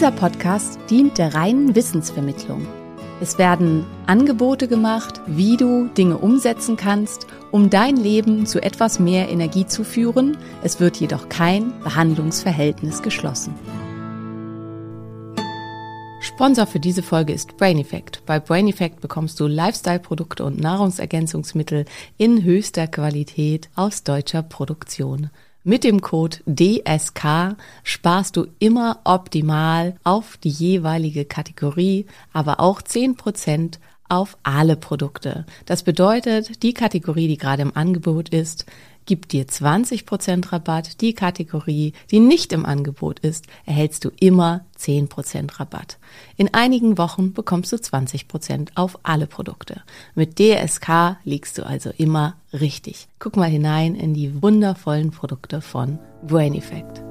Dieser Podcast dient der reinen Wissensvermittlung. Es werden Angebote gemacht, wie du Dinge umsetzen kannst, um dein Leben zu etwas mehr Energie zu führen. Es wird jedoch kein Behandlungsverhältnis geschlossen. Sponsor für diese Folge ist Brain Effect. Bei Brain Effect bekommst du Lifestyle-Produkte und Nahrungsergänzungsmittel in höchster Qualität aus deutscher Produktion. Mit dem Code DSK sparst du immer optimal auf die jeweilige Kategorie, aber auch 10% auf alle Produkte. Das bedeutet, die Kategorie, die gerade im Angebot ist, gibt dir 20% Rabatt. Die Kategorie, die nicht im Angebot ist, erhältst du immer 10% Rabatt. In einigen Wochen bekommst du 20% auf alle Produkte. Mit DSK liegst du also immer richtig. Guck mal hinein in die wundervollen Produkte von Brain Effect.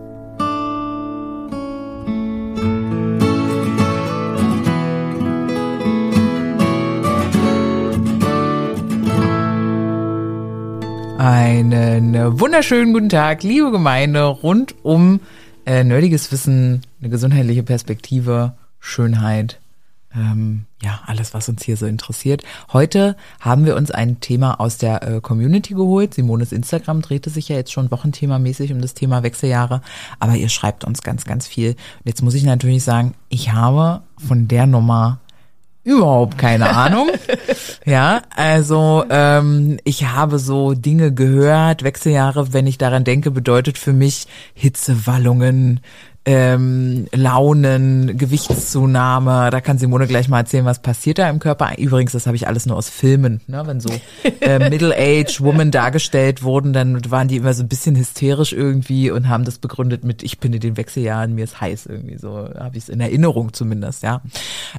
Einen wunderschönen guten Tag, liebe Gemeinde, rund um äh, nerdiges Wissen, eine gesundheitliche Perspektive, Schönheit, ähm, ja, alles, was uns hier so interessiert. Heute haben wir uns ein Thema aus der äh, Community geholt. Simones Instagram drehte sich ja jetzt schon wochenthemamäßig um das Thema Wechseljahre, aber ihr schreibt uns ganz, ganz viel. Und jetzt muss ich natürlich sagen, ich habe von der Nummer überhaupt keine Ahnung. ja, also ähm, ich habe so Dinge gehört, Wechseljahre, wenn ich daran denke, bedeutet für mich Hitzewallungen, ähm, Launen, Gewichtszunahme. Da kann Simone gleich mal erzählen, was passiert da im Körper. Übrigens, das habe ich alles nur aus Filmen. Ne? Wenn so äh, Middle-Age Women dargestellt wurden, dann waren die immer so ein bisschen hysterisch irgendwie und haben das begründet mit, ich bin in den Wechseljahren, mir ist heiß irgendwie. So habe ich es in Erinnerung zumindest, ja.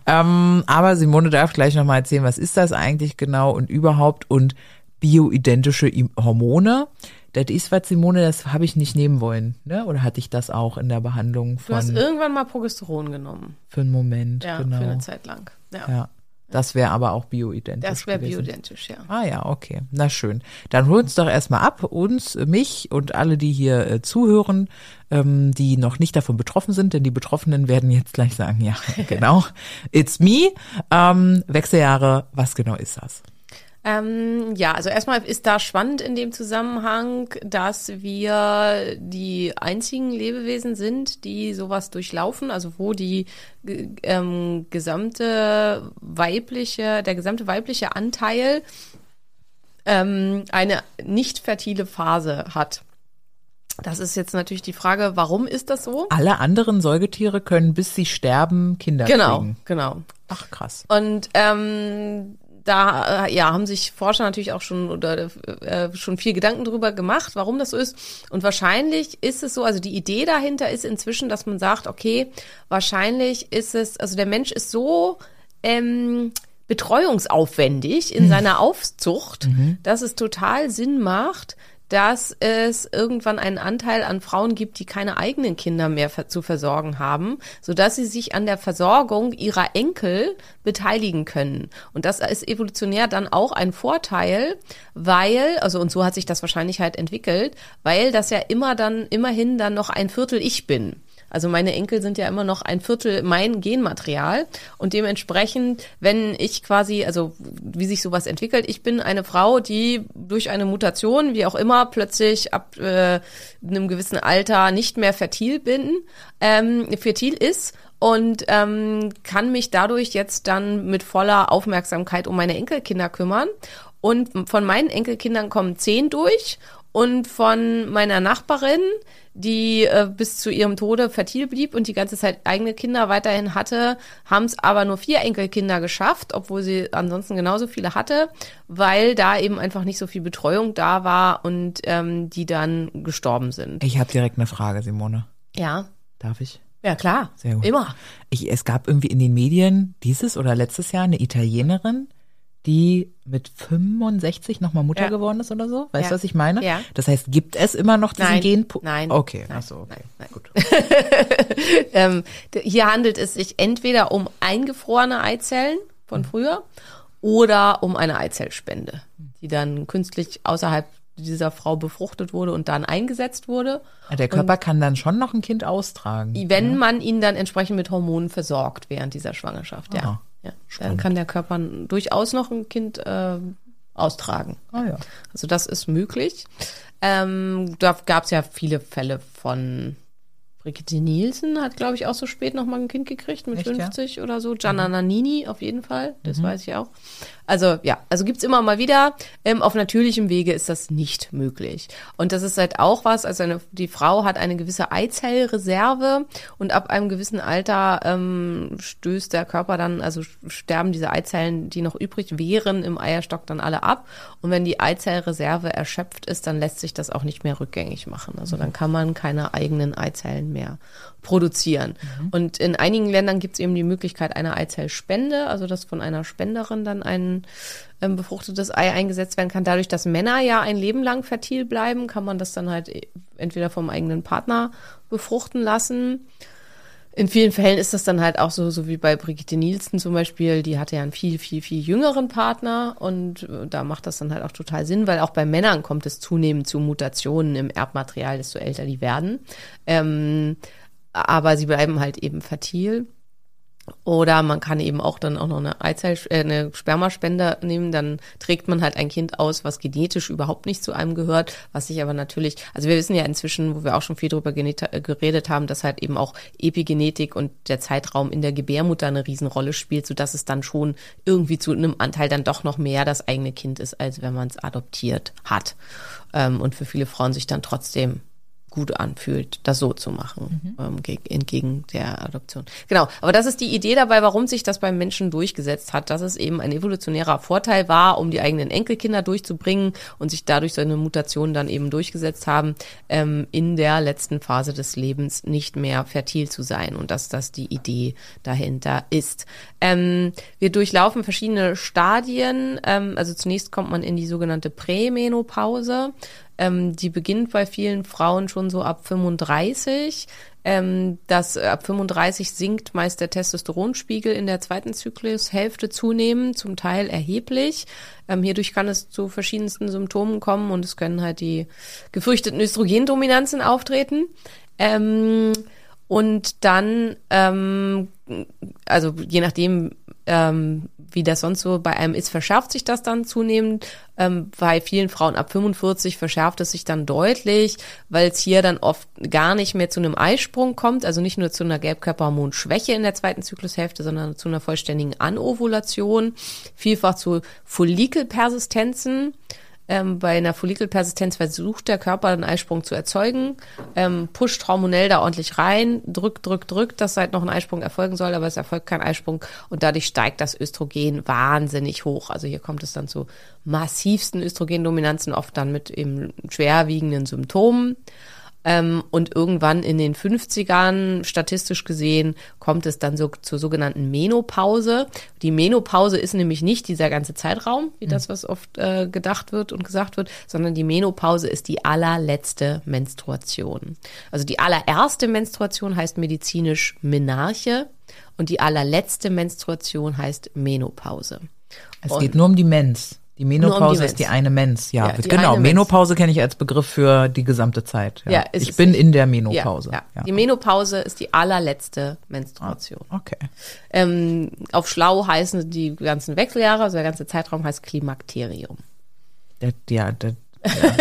Ähm, aber Simone darf gleich nochmal erzählen, was ist das eigentlich genau und überhaupt und bioidentische Hormone das ist was, Simone, das habe ich nicht nehmen wollen, ne? Oder hatte ich das auch in der Behandlung von? Du hast irgendwann mal Progesteron genommen. Für einen Moment, Ja, genau. für eine Zeit lang. Ja. Ja. Das wäre aber auch bioidentisch. Das wäre bioidentisch, ja. Ah ja, okay. Na schön. Dann hol uns doch erstmal ab, uns, mich und alle, die hier äh, zuhören, ähm, die noch nicht davon betroffen sind, denn die Betroffenen werden jetzt gleich sagen, ja, genau, it's me. Ähm, Wechseljahre, was genau ist das? Ähm, ja, also erstmal ist da spannend in dem Zusammenhang, dass wir die einzigen Lebewesen sind, die sowas durchlaufen, also wo die ähm, gesamte weibliche, der gesamte weibliche Anteil ähm, eine nicht fertile Phase hat. Das ist jetzt natürlich die Frage, warum ist das so? Alle anderen Säugetiere können, bis sie sterben, Kinder Genau, kriegen. genau. Ach krass. Und ähm, da äh, ja haben sich Forscher natürlich auch schon oder äh, schon viel Gedanken drüber gemacht, warum das so ist. Und wahrscheinlich ist es so, also die Idee dahinter ist inzwischen, dass man sagt, okay, wahrscheinlich ist es, also der Mensch ist so ähm, betreuungsaufwendig in seiner Aufzucht, dass es total Sinn macht, dass es irgendwann einen Anteil an Frauen gibt, die keine eigenen Kinder mehr zu versorgen haben, sodass sie sich an der Versorgung ihrer Enkel beteiligen können. Und das ist evolutionär dann auch ein Vorteil, weil, also und so hat sich das wahrscheinlich halt entwickelt, weil das ja immer dann, immerhin dann noch ein Viertel ich bin. Also meine Enkel sind ja immer noch ein Viertel mein Genmaterial und dementsprechend, wenn ich quasi, also wie sich sowas entwickelt, ich bin eine Frau, die durch eine Mutation, wie auch immer, plötzlich ab äh, einem gewissen Alter nicht mehr fertil bin, ähm, fertil ist und ähm, kann mich dadurch jetzt dann mit voller Aufmerksamkeit um meine Enkelkinder kümmern. Und von meinen Enkelkindern kommen zehn durch und von meiner Nachbarin, die äh, bis zu ihrem Tode fertil blieb und die ganze Zeit eigene Kinder weiterhin hatte, haben es aber nur vier Enkelkinder geschafft, obwohl sie ansonsten genauso viele hatte, weil da eben einfach nicht so viel Betreuung da war und ähm, die dann gestorben sind. Ich habe direkt eine Frage, Simone. Ja, Darf ich? ja klar, Sehr gut. immer. Ich, es gab irgendwie in den Medien dieses oder letztes Jahr eine Italienerin, die mit 65 nochmal Mutter Ja. geworden ist oder so. Weißt du, Ja. was ich meine? Ja. Das heißt, gibt es immer noch diesen Nein. Gen? Nein. Okay, Nein. ach so, okay. Nein. Nein. Gut. Ähm, hier handelt es sich entweder um eingefrorene Eizellen von früher oder um eine Eizellspende, die dann künstlich außerhalb dieser Frau befruchtet wurde und dann eingesetzt wurde. Der Körper kann dann schon noch ein Kind austragen. Wenn man ihn dann entsprechend mit Hormonen versorgt während dieser Schwangerschaft, ja. Ja. Dann kann der Körper durchaus noch ein Kind äh, austragen. Ah ja. Also das ist möglich. Ähm, da gab es ja viele Fälle von Brigitte Nielsen hat, glaube ich, auch so spät noch mal ein Kind gekriegt mit Echt, ja? 50 oder so. Gianna Nannini auf jeden Fall, das weiß ich auch. Also ja, also gibt's immer mal wieder. Ähm, auf natürlichem Wege ist das nicht möglich. Und das ist halt auch was, also eine, die Frau hat eine gewisse Eizellreserve und ab einem gewissen Alter ähm, stößt der Körper dann, also sterben diese Eizellen, die noch übrig wären im Eierstock, dann alle ab. Und wenn die Eizellreserve erschöpft ist, dann lässt sich das auch nicht mehr rückgängig machen. Also dann kann man keine eigenen Eizellen mehr produzieren. Und in einigen Ländern gibt es eben die Möglichkeit einer Eizellspende, also dass von einer Spenderin dann ein ähm, befruchtetes Ei eingesetzt werden kann. Dadurch, dass Männer ja ein Leben lang fertil bleiben, kann man das dann halt e- entweder vom eigenen Partner befruchten lassen. In vielen Fällen ist das dann halt auch so, so wie bei Brigitte Nielsen zum Beispiel, die hatte ja einen viel, viel, viel jüngeren Partner und äh, da macht das dann halt auch total Sinn, weil auch bei Männern kommt es zunehmend zu Mutationen im Erbmaterial, desto älter die werden. Ähm, aber sie bleiben halt eben fertil. Oder man kann eben auch dann auch noch eine Eizell, äh, eine Spermaspende nehmen, dann trägt man halt ein Kind aus, was genetisch überhaupt nicht zu einem gehört, was sich aber natürlich, also wir wissen ja inzwischen, wo wir auch schon viel drüber äh, geredet haben, dass halt eben auch Epigenetik und der Zeitraum in der Gebärmutter eine Riesenrolle spielt, so dass es dann schon irgendwie zu einem Anteil dann doch noch mehr das eigene Kind ist, als wenn man es adoptiert hat. Ähm, und für viele Frauen sich dann trotzdem gut anfühlt, das so zu machen, ähm, geg- entgegen der Adoption. Genau, aber das ist die Idee dabei, warum sich das beim Menschen durchgesetzt hat, dass es eben ein evolutionärer Vorteil war, um die eigenen Enkelkinder durchzubringen und sich dadurch so eine Mutation dann eben durchgesetzt haben, ähm, in der letzten Phase des Lebens nicht mehr fertil zu sein und dass das die Idee dahinter ist. Ähm, wir durchlaufen verschiedene Stadien, ähm, also zunächst kommt man in die sogenannte Prämenopause. Ähm, die beginnt bei vielen Frauen schon so ab 35. Ähm, das äh, ab 35 sinkt meist der Testosteronspiegel in der zweiten Zyklushälfte zunehmend, zum Teil erheblich. Ähm, hierdurch kann es zu verschiedensten Symptomen kommen und es können halt die gefürchteten Östrogendominanzen auftreten. Ähm, und dann, ähm, also je nachdem, ähm, wie das sonst so bei einem ist, verschärft sich das dann zunehmend. Ähm, bei vielen Frauen ab 45 verschärft es sich dann deutlich, weil es hier dann oft gar nicht mehr zu einem Eisprung kommt, also nicht nur zu einer Gelbkörperhormonschwäche in der zweiten Zyklushälfte, sondern zu einer vollständigen Anovulation, vielfach zu Follikelpersistenzen. Ähm, bei einer Follikelpersistenz versucht der Körper einen Eisprung zu erzeugen, ähm, pusht hormonell da ordentlich rein, drückt, drückt, drückt, dass halt noch ein Eisprung erfolgen soll, aber es erfolgt kein Eisprung und dadurch steigt das Östrogen wahnsinnig hoch. Also hier kommt es dann zu massivsten Östrogendominanzen, oft dann mit eben schwerwiegenden Symptomen. Ähm, und irgendwann in den 50ern, statistisch gesehen, kommt es dann so zur sogenannten Menopause. Die Menopause ist nämlich nicht dieser ganze Zeitraum, wie das, was oft äh, gedacht wird und gesagt wird, sondern die Menopause ist die allerletzte Menstruation. Also die allererste Menstruation heißt medizinisch Menarche und die allerletzte Menstruation heißt Menopause. Es Und- geht nur um die Mens. Die Menopause Mens. ist die eine Mens. Ja, Ja, die genau. Menopause kenne ich als Begriff für die gesamte Zeit. Ja. Ja, ich bin in der Ja, Menopause. ja. Die Menopause ist die allerletzte Menstruation. Okay. Ähm, auf schlau heißen die ganzen Wechseljahre, also der ganze Zeitraum heißt Klimakterium. Das, ja, das, ja.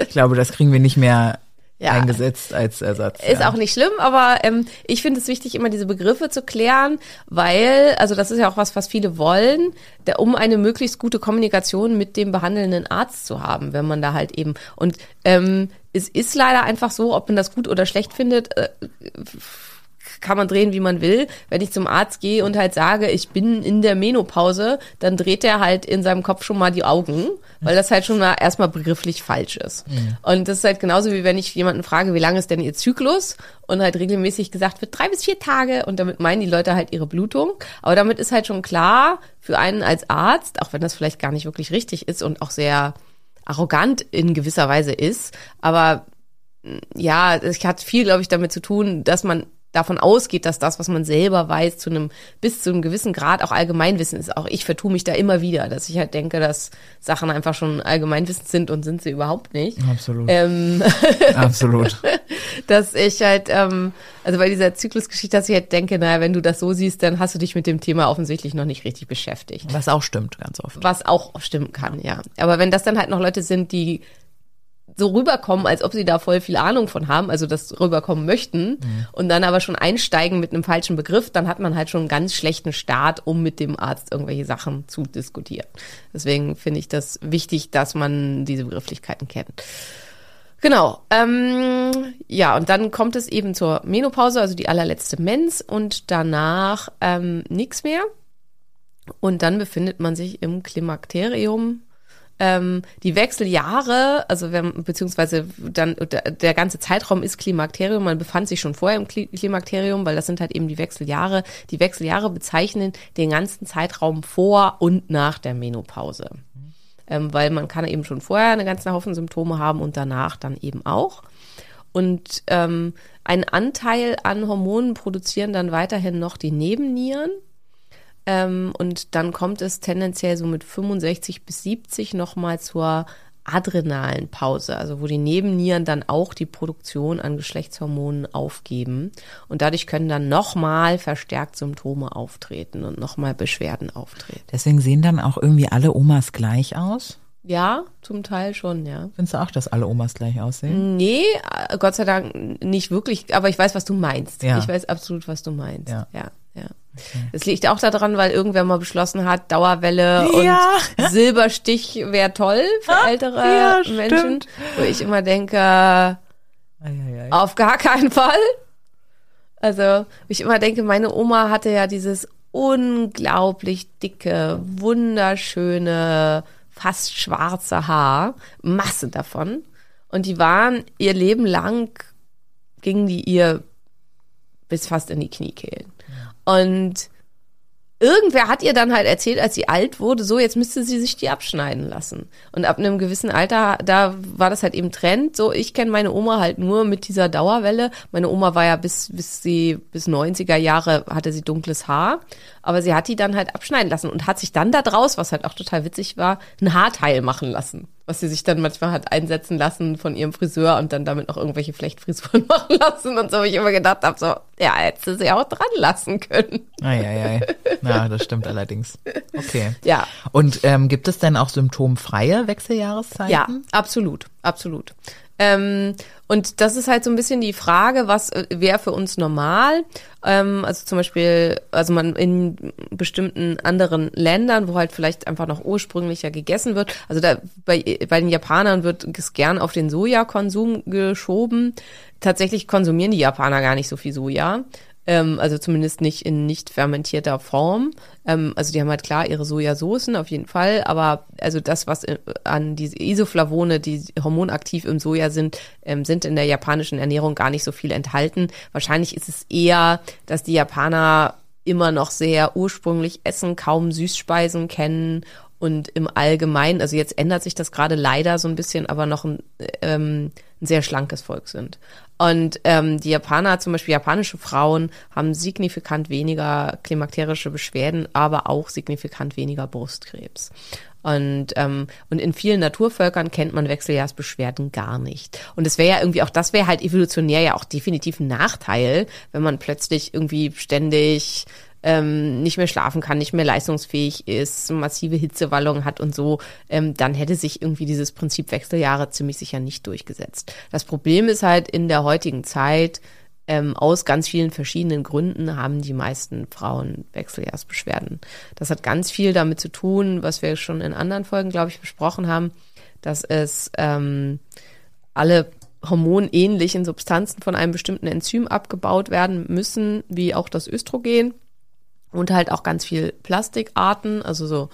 ich glaube, das kriegen wir nicht mehr Ja. eingesetzt als Ersatz. Ist ja. auch nicht schlimm, aber ähm, ich finde es wichtig, immer diese Begriffe zu klären, weil, also das ist ja auch was, was viele wollen, der, um eine möglichst gute Kommunikation mit dem behandelnden Arzt zu haben, wenn man da halt eben und ähm, es ist leider einfach so, ob man das gut oder schlecht findet, äh, kann man drehen, wie man will. Wenn ich zum Arzt gehe und halt sage, ich bin in der Menopause, dann dreht er halt in seinem Kopf schon mal die Augen, weil das halt schon mal erstmal begrifflich falsch ist. Und das ist halt genauso wie wenn ich jemanden frage, wie lange ist denn ihr Zyklus? Und halt regelmäßig gesagt wird, drei bis vier Tage. Und damit meinen die Leute halt ihre Blutung. Aber damit ist halt schon klar für einen als Arzt, auch wenn das vielleicht gar nicht wirklich richtig ist und auch sehr arrogant in gewisser Weise ist, aber ja, es hat viel, glaube ich, damit zu tun, dass man davon ausgeht, dass das, was man selber weiß, zu einem bis zu einem gewissen Grad auch Allgemeinwissen ist. Auch ich vertue mich da immer wieder, dass ich halt denke, dass Sachen einfach schon Allgemeinwissen sind und sind sie überhaupt nicht. Absolut. Ähm, Absolut. dass ich halt, ähm, also bei dieser Zyklusgeschichte, dass ich halt denke, naja, wenn du das so siehst, dann hast du dich mit dem Thema offensichtlich noch nicht richtig beschäftigt. Was auch stimmt, ganz oft. Was auch stimmen kann, ja. Aber wenn das dann halt noch Leute sind, die so rüberkommen, als ob sie da voll viel Ahnung von haben, also das rüberkommen möchten und dann aber schon einsteigen mit einem falschen Begriff, dann hat man halt schon einen ganz schlechten Start, um mit dem Arzt irgendwelche Sachen zu diskutieren. Deswegen finde ich das wichtig, dass man diese Begrifflichkeiten kennt. Genau. Ähm, ja, und dann kommt es eben zur Menopause, also die allerletzte Mens und danach ähm, nichts mehr. Und dann befindet man sich im Klimakterium. Ähm, die Wechseljahre, also wenn, beziehungsweise dann der, ganze Zeitraum ist Klimakterium, man befand sich schon vorher im Kli Klimakterium, weil das sind halt eben die Wechseljahre. Die Wechseljahre bezeichnen den ganzen Zeitraum vor und nach der Menopause. Ähm, weil man kann eben schon vorher eine ganze Haufen Symptome haben und danach dann eben auch. Und ähm, ein Anteil an Hormonen produzieren dann weiterhin noch die Nebennieren. Ähm, und dann kommt es tendenziell so mit 65 bis 70 nochmal zur adrenalen Pause, also wo die Nebennieren dann auch die Produktion an Geschlechtshormonen aufgeben. Und dadurch können dann nochmal verstärkt Symptome auftreten und nochmal Beschwerden auftreten. Deswegen sehen dann auch irgendwie alle Omas gleich aus. Ja, zum Teil schon, ja. Findest du auch, dass alle Omas gleich aussehen? Nee, äh, Gott sei Dank nicht wirklich, aber ich weiß, was du meinst. Ja. Ich weiß absolut, was du meinst. Ja. ja. Ja. Es liegt auch daran, weil irgendwer mal beschlossen hat, Dauerwelle Ja. und Silberstich wäre toll für ältere ja, Menschen. Wo ich immer denke, Eieiei. auf gar keinen Fall. Also, ich immer denke, meine Oma hatte ja dieses unglaublich dicke, wunderschöne, fast schwarze Haar, Masse davon. Und die waren ihr Leben lang, gingen die ihr bis fast in die Kniekehlen. Und irgendwer hat ihr dann halt erzählt, als sie alt wurde, so jetzt müsste sie sich die abschneiden lassen. Und ab einem gewissen Alter, da war das halt eben Trend. So, ich kenne meine Oma halt nur mit dieser Dauerwelle. Meine Oma war ja bis bis sie bis 90er Jahre hatte sie dunkles Haar, aber sie hat die dann halt abschneiden lassen und hat sich dann da draus, was halt auch total witzig war, ein Haarteil machen lassen. Was sie sich dann manchmal hat einsetzen lassen von ihrem Friseur und dann damit noch irgendwelche Flechtfrisuren machen lassen und so, wo ich immer gedacht habe, so, ja, hätte sie auch dran lassen können. Eieiei. Ja, das stimmt allerdings. Okay. Ja. Und ähm, gibt es denn auch symptomfreie Wechseljahreszeiten? Ja, absolut, absolut. Ähm, und das ist halt so ein bisschen die Frage, was äh, wäre für uns normal? Ähm, also zum Beispiel, also man in bestimmten anderen Ländern, wo halt vielleicht einfach noch ursprünglicher gegessen wird. Also da bei, bei den Japanern wird es gern auf den Sojakonsum geschoben. Tatsächlich konsumieren die Japaner gar nicht so viel Soja. Ähm, also zumindest nicht in nicht fermentierter Form. Ähm, also die haben halt klar ihre Sojasoßen auf jeden Fall, aber also das, was äh, an diese Isoflavone, die hormonaktiv im Soja sind, ähm, sind in der japanischen Ernährung gar nicht so viel enthalten. Wahrscheinlich ist es eher, dass die Japaner immer noch sehr ursprünglich essen, kaum Süßspeisen kennen und im Allgemeinen, also jetzt ändert sich das gerade leider so ein bisschen, aber noch ein, ähm, ein sehr schlankes Volk sind. Und ähm, die Japaner, zum Beispiel japanische Frauen, haben signifikant weniger klimakterische Beschwerden, aber auch signifikant weniger Brustkrebs. Und, ähm, und in vielen Naturvölkern kennt man Wechseljahrsbeschwerden gar nicht. Und es wäre ja irgendwie auch, das wäre halt evolutionär ja auch definitiv ein Nachteil, wenn man plötzlich irgendwie ständig ähm, nicht mehr schlafen kann, nicht mehr leistungsfähig ist, massive Hitzewallungen hat und so, ähm, dann hätte sich irgendwie dieses Prinzip Wechseljahre ziemlich sicher nicht durchgesetzt. Das Problem ist halt in der heutigen Zeit, ähm, aus ganz vielen verschiedenen Gründen haben die meisten Frauen Wechseljahrsbeschwerden. Das hat ganz viel damit zu tun, was wir schon in anderen Folgen, glaube ich, besprochen haben, dass es ähm, alle hormonähnlichen Substanzen von einem bestimmten Enzym abgebaut werden müssen, wie auch das Östrogen und halt auch ganz viel Plastikarten, also so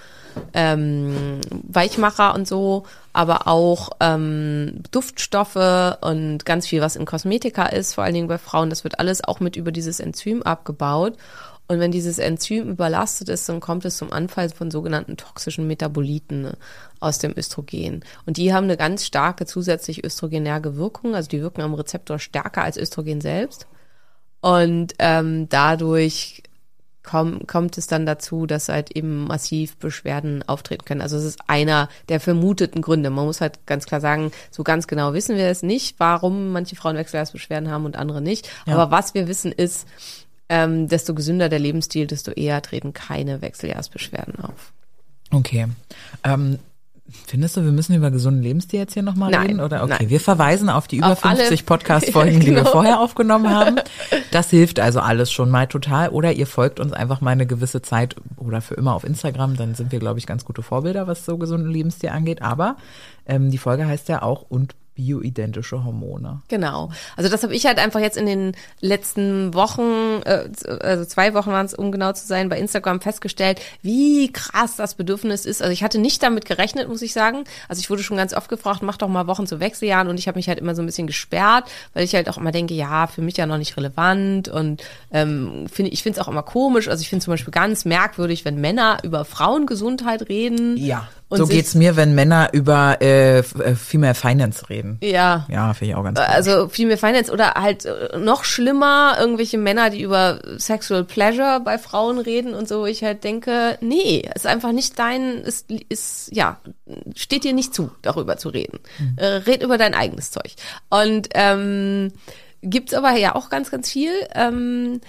ähm, Weichmacher und so, aber auch ähm, Duftstoffe und ganz viel, was in Kosmetika ist, vor allen Dingen bei Frauen, das wird alles auch mit über dieses Enzym abgebaut. Und wenn dieses Enzym überlastet ist, dann kommt es zum Anfall von sogenannten toxischen Metaboliten ne, aus dem Östrogen. Und die haben eine ganz starke zusätzlich östrogenerge Wirkung, also die wirken am Rezeptor stärker als Östrogen selbst. Und ähm, dadurch komm, kommt es dann dazu, dass halt eben massiv Beschwerden auftreten können. Also es ist einer der vermuteten Gründe. Man muss halt ganz klar sagen, so ganz genau wissen wir es nicht, warum manche Frauen Wechseljahrsbeschwerden haben und andere nicht. Ja. Aber was wir wissen ist, ähm, desto gesünder der Lebensstil, desto eher treten keine Wechseljahrsbeschwerden auf. Okay. Ähm, findest du, wir müssen über gesunden Lebensstil jetzt hier nochmal Nein, reden? Oder okay, nein. wir verweisen auf die über Auf alle- 50 Podcast-Folgen, die wir Genau. vorher aufgenommen haben. Das hilft also alles schon mal total. Oder ihr folgt uns einfach mal eine gewisse Zeit oder für immer auf Instagram, dann sind wir, glaube ich, ganz gute Vorbilder, was so gesunden Lebensstil angeht. Aber ähm, die Folge heißt ja auch und bioidentische Hormone. Genau. Also das habe ich halt einfach jetzt in den letzten Wochen, äh, also zwei Wochen waren es, um genau zu sein, bei Instagram festgestellt, wie krass das Bedürfnis ist. Also ich hatte nicht damit gerechnet, muss ich sagen. Also ich wurde schon ganz oft gefragt, mach doch mal Wochen zu Wechseljahren und ich habe mich halt immer so ein bisschen gesperrt, weil ich halt auch immer denke, ja, für mich ja noch nicht relevant und ähm, finde ich finde es auch immer komisch. Also ich finde zum Beispiel ganz merkwürdig, wenn Männer über Frauengesundheit reden. Ja. Und so geht's mir, wenn Männer über äh, äh, Female Finance reden. Ja. Ja, finde ich auch ganz. Also viel mehr Finance oder halt äh, noch schlimmer, irgendwelche Männer, die über Sexual Pleasure bei Frauen reden und so, ich halt denke, nee, ist einfach nicht dein, ist, ist ja, steht dir nicht zu, darüber zu reden. Äh, red über dein eigenes Zeug. Und ähm, gibt's aber ja auch ganz, ganz viel. Ähm,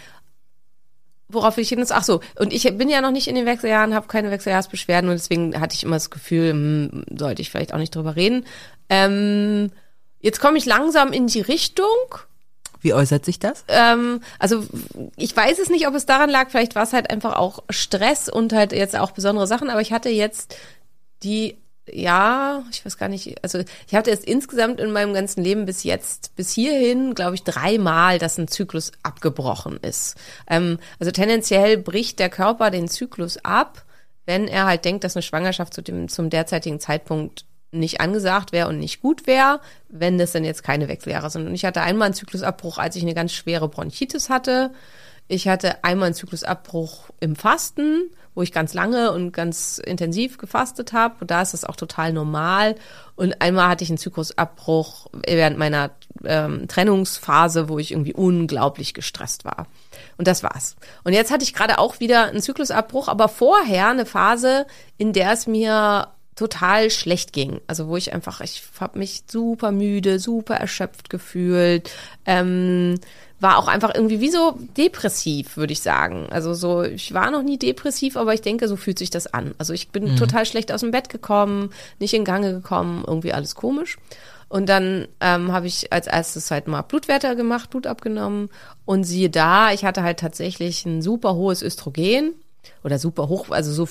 Worauf will ich hinaus? Ach so, und ich bin ja noch nicht in den Wechseljahren, habe keine Wechseljahrsbeschwerden und deswegen hatte ich immer das Gefühl, hm, sollte ich vielleicht auch nicht drüber reden. Ähm, jetzt komme ich langsam in die Richtung. Wie äußert sich das? Ähm, also ich weiß es nicht, ob es daran lag, vielleicht war es halt einfach auch Stress und halt jetzt auch besondere Sachen, aber ich hatte jetzt die, ja, ich weiß gar nicht, also ich hatte jetzt insgesamt in meinem ganzen Leben bis jetzt, bis hierhin, glaube ich, dreimal, dass ein Zyklus abgebrochen ist. Ähm, also tendenziell bricht der Körper den Zyklus ab, wenn er halt denkt, dass eine Schwangerschaft zu dem, zum derzeitigen Zeitpunkt nicht angesagt wäre und nicht gut wäre, wenn das dann jetzt keine Wechseljahre sind. Und ich hatte einmal einen Zyklusabbruch, als ich eine ganz schwere Bronchitis hatte. Ich hatte einmal einen Zyklusabbruch im Fasten, wo ich ganz lange und ganz intensiv gefastet habe. Und da ist das auch total normal. Und einmal hatte ich einen Zyklusabbruch während meiner ähm, Trennungsphase, wo ich irgendwie unglaublich gestresst war. Und das war's. Und jetzt hatte ich gerade auch wieder einen Zyklusabbruch, aber vorher eine Phase, in der es mir total schlecht ging. Also wo ich einfach, ich habe mich super müde, super erschöpft gefühlt, ähm, war auch einfach irgendwie wie so depressiv, würde ich sagen. Also so, ich war noch nie depressiv, aber ich denke, so fühlt sich das an. Also ich bin total schlecht aus dem Bett gekommen, nicht in Gange gekommen, irgendwie alles komisch. Und dann ähm, habe ich als erstes halt mal Blutwerte gemacht, Blut abgenommen und siehe da, ich hatte halt tatsächlich ein super hohes Östrogen oder super hoch, also so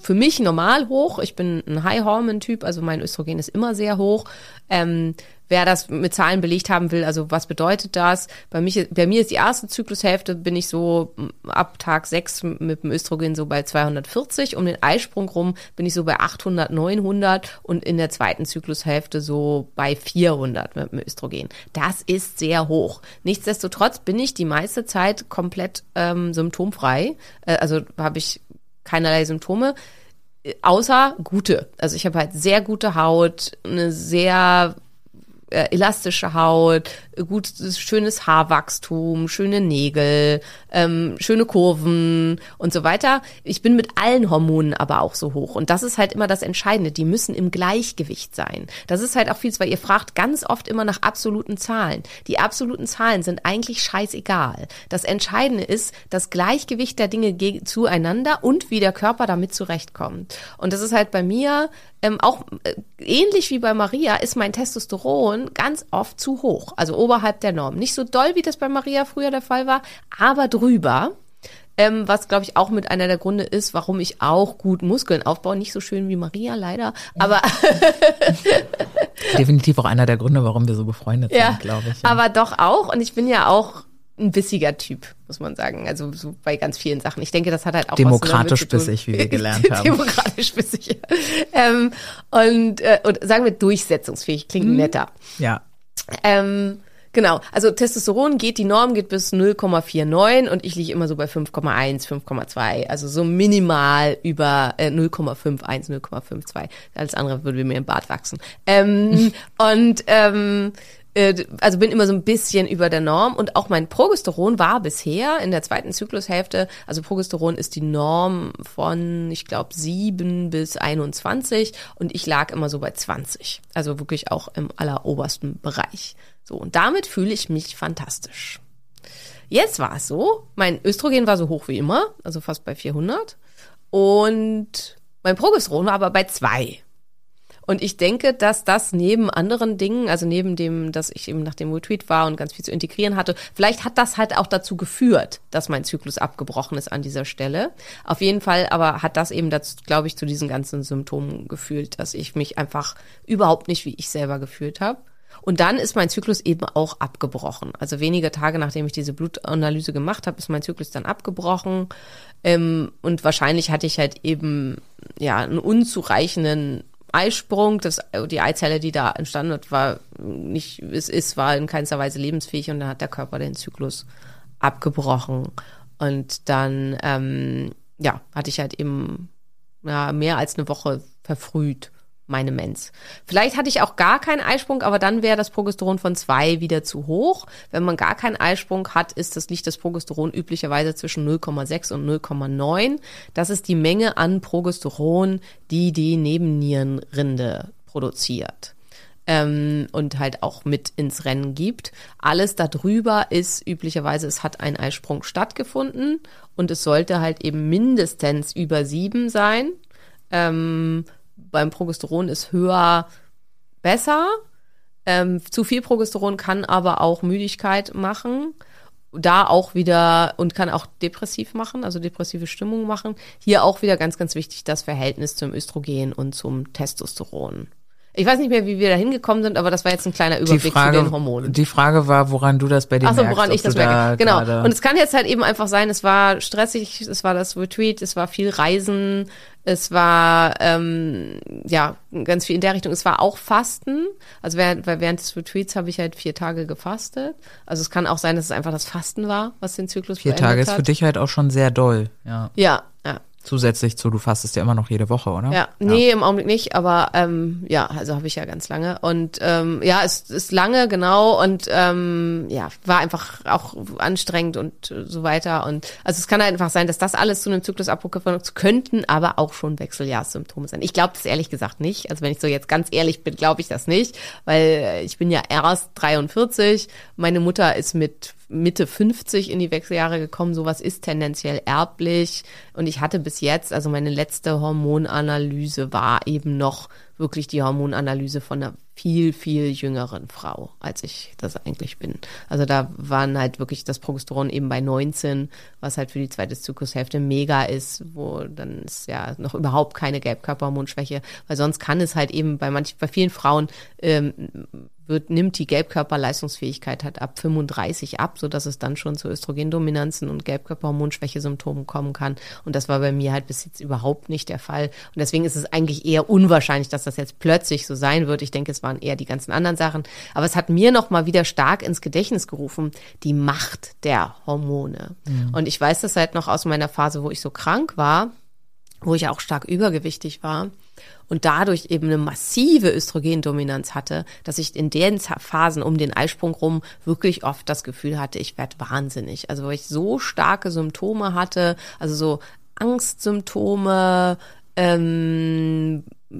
für mich normal hoch. Ich bin ein High-Hormone-Typ, also mein Östrogen ist immer sehr hoch. Ähm, wer das mit Zahlen belegt haben will, also was bedeutet das? Bei, mich, bei mir ist die erste Zyklushälfte, bin ich so ab Tag 6 mit dem Östrogen so bei 240. Um den Eisprung rum bin ich so bei 800, 900 und in der zweiten Zyklushälfte so bei 400 mit dem Östrogen. Das ist sehr hoch. Nichtsdestotrotz bin ich die meiste Zeit komplett ähm, symptomfrei. Äh, also habe ich keinerlei Symptome. äh, Außer gute. Also ich habe halt sehr gute Haut, eine sehr äh, elastische Haut, gut, schönes Haarwachstum, schöne Nägel, ähm, schöne Kurven und so weiter. Ich bin mit allen Hormonen aber auch so hoch. Und das ist halt immer das Entscheidende. Die müssen im Gleichgewicht sein. Das ist halt auch viel, weil ihr fragt ganz oft immer nach absoluten Zahlen. Die absoluten Zahlen sind eigentlich scheißegal. Das Entscheidende ist das Gleichgewicht der Dinge zueinander und wie der Körper damit zurechtkommt. Und das ist halt bei mir ähm, auch äh, ähnlich wie bei Maria ist mein Testosteron ganz oft zu hoch, also oberhalb der Norm. Nicht so doll, wie das bei Maria früher der Fall war, aber drüber. Ähm, was, glaube ich, auch mit einer der Gründe ist, warum ich auch gut Muskeln aufbaue. Nicht so schön wie Maria, leider. Aber Definitiv auch einer der Gründe, warum wir so befreundet ja, sind, glaube ich. Ja. aber doch auch. Und ich bin ja auch ein bissiger Typ, muss man sagen. Also so bei ganz vielen Sachen. Ich denke, das hat halt auch Demokratisch was damit zu tun. bissig, wie wir gelernt haben. Demokratisch bissig. ähm, und, äh, und sagen wir durchsetzungsfähig, klingt Mhm. netter. ja. Ähm, genau, also Testosteron geht, die Norm geht bis 0,49 und ich liege immer so bei 5,1, 5,2, also so minimal über äh, 0,51, 0,52. Alles andere würde mir im Bart wachsen. Ähm, und ähm, äh, also bin immer so ein bisschen über der Norm und auch mein Progesteron war bisher in der zweiten Zyklushälfte, also Progesteron ist die Norm von, ich glaube, 7 bis 21 und ich lag immer so bei 20. Also wirklich auch im allerobersten Bereich. So, und damit fühle ich mich fantastisch. Jetzt war es so, mein Östrogen war so hoch wie immer, also fast bei 400 und mein Progesteron war aber bei 2. Und ich denke, dass das neben anderen Dingen, also neben dem, dass ich eben nach dem Retweet war und ganz viel zu integrieren hatte, vielleicht hat das halt auch dazu geführt, dass mein Zyklus abgebrochen ist an dieser Stelle. Auf jeden Fall aber hat das eben dazu, glaube ich, zu diesen ganzen Symptomen gefühlt, dass ich mich einfach überhaupt nicht wie ich selber gefühlt habe. Und dann ist mein Zyklus eben auch abgebrochen. Also wenige Tage nachdem ich diese Blutanalyse gemacht habe, ist mein Zyklus dann abgebrochen. Ähm, und wahrscheinlich hatte ich halt eben ja einen unzureichenden Eisprung. Das, die Eizelle, die da entstanden hat, war nicht, es ist, war in keinster Weise lebensfähig und dann hat der Körper den Zyklus abgebrochen. Und dann, ähm, ja, hatte ich halt eben ja, mehr als eine Woche verfrüht meine Mens. Vielleicht hatte ich auch gar keinen Eisprung, aber dann wäre das Progesteron von zwei wieder zu hoch. Wenn man gar keinen Eisprung hat, ist das liegt das Progesteron üblicherweise zwischen 0,6 und 0,9. Das ist die Menge an Progesteron, die die Nebennierenrinde produziert. Ähm, und halt auch mit ins Rennen gibt. Alles darüber ist üblicherweise, es hat ein Eisprung stattgefunden und es sollte halt eben mindestens über sieben sein. Ähm, beim Progesteron ist höher besser. Ähm, zu viel Progesteron kann aber auch Müdigkeit machen. Da auch wieder und kann auch depressiv machen, also depressive Stimmung machen. Hier auch wieder ganz, ganz wichtig das Verhältnis zum Östrogen und zum Testosteron. Ich weiß nicht mehr, wie wir da hingekommen sind, aber das war jetzt ein kleiner Überblick Frage, zu den Hormonen. die Frage war, woran du das bei dir Ach so, merkst. woran ich das du da merke. Genau. Und es kann jetzt halt eben einfach sein, es war stressig, es war das Retreat, es war viel Reisen, es war ähm, ja ganz viel in der Richtung. Es war auch Fasten. Also während, während des Retreats habe ich halt vier Tage gefastet. Also es kann auch sein, dass es einfach das Fasten war, was den Zyklus Vier Tage ist hat. für dich halt auch schon sehr doll. Ja. Ja, ja. Zusätzlich zu, du fastest ja immer noch jede Woche, oder? Ja, nee, im Augenblick nicht, aber ähm, ja, also habe ich ja ganz lange. Und ähm, ja, es ist lange, genau, und ähm, ja, war einfach auch anstrengend und äh, so weiter. Und also es kann halt einfach sein, dass das alles zu einem Zyklusabbruch geführt hat, könnten aber auch schon Wechseljahrssymptome sein. Ich glaube das ehrlich gesagt nicht. Also wenn ich so jetzt ganz ehrlich bin, glaube ich das nicht, weil äh, ich bin ja erst 43, meine Mutter ist mit Mitte 50 in die Wechseljahre gekommen. Sowas ist tendenziell erblich. Und ich hatte bis jetzt, also meine letzte Hormonanalyse war eben noch wirklich die Hormonanalyse von einer viel, viel jüngeren Frau, als ich das eigentlich bin. Also da waren halt wirklich das Progesteron eben bei 19, was halt für die zweite Zyklushälfte mega ist, wo dann ist ja noch überhaupt keine Gelbkörperhormonschwäche, weil sonst kann es halt eben bei manchen, bei vielen Frauen ähm, wird, nimmt die Gelbkörperleistungsfähigkeit halt ab 35 ab, so dass es dann schon zu Östrogendominanzen und Gelbkörperhormonschwächesymptomen kommen kann. Und das war bei mir halt bis jetzt überhaupt nicht der Fall. Und deswegen ist es eigentlich eher unwahrscheinlich, dass das jetzt plötzlich so sein wird. Ich denke, es waren eher die ganzen anderen Sachen. Aber es hat mir noch mal wieder stark ins Gedächtnis gerufen, die Macht der Hormone. Und ich weiß das halt noch aus meiner Phase, wo ich so krank war wo ich auch stark übergewichtig war und dadurch eben eine massive Östrogendominanz hatte, dass ich in den Phasen um den Eisprung rum wirklich oft das Gefühl hatte, ich werde wahnsinnig. Also weil ich so starke Symptome hatte, also so Angstsymptome, ähm, äh,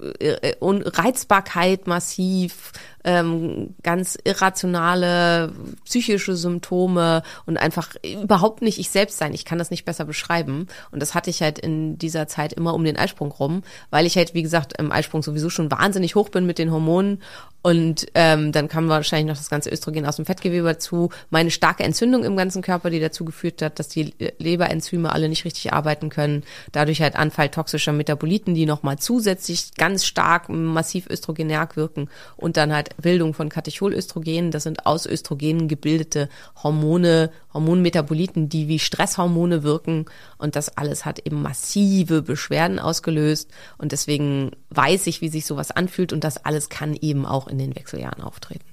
Reizbarkeit massiv, ähm, ganz irrationale psychische Symptome und einfach überhaupt nicht ich selbst sein. Ich kann das nicht besser beschreiben. Und das hatte ich halt in dieser Zeit immer um den Eisprung rum, weil ich halt, wie gesagt, im Eisprung sowieso schon wahnsinnig hoch bin mit den Hormonen. Und ähm, dann kam wahrscheinlich noch das ganze Östrogen aus dem Fettgewebe dazu. Meine starke Entzündung im ganzen Körper, die dazu geführt hat, dass die Leberenzyme alle nicht richtig arbeiten können. Dadurch halt Anfall toxischer Metaboliten, die nochmal zusätzlich ganz stark massiv östrogenärk wirken. Und dann halt Bildung von Katecholöstrogenen. Das sind aus Östrogenen gebildete Hormone, Hormonmetaboliten, die wie Stresshormone wirken. Und das alles hat eben massive Beschwerden ausgelöst. Und deswegen weiß ich, wie sich sowas anfühlt. Und das alles kann eben auch in den Wechseljahren auftreten.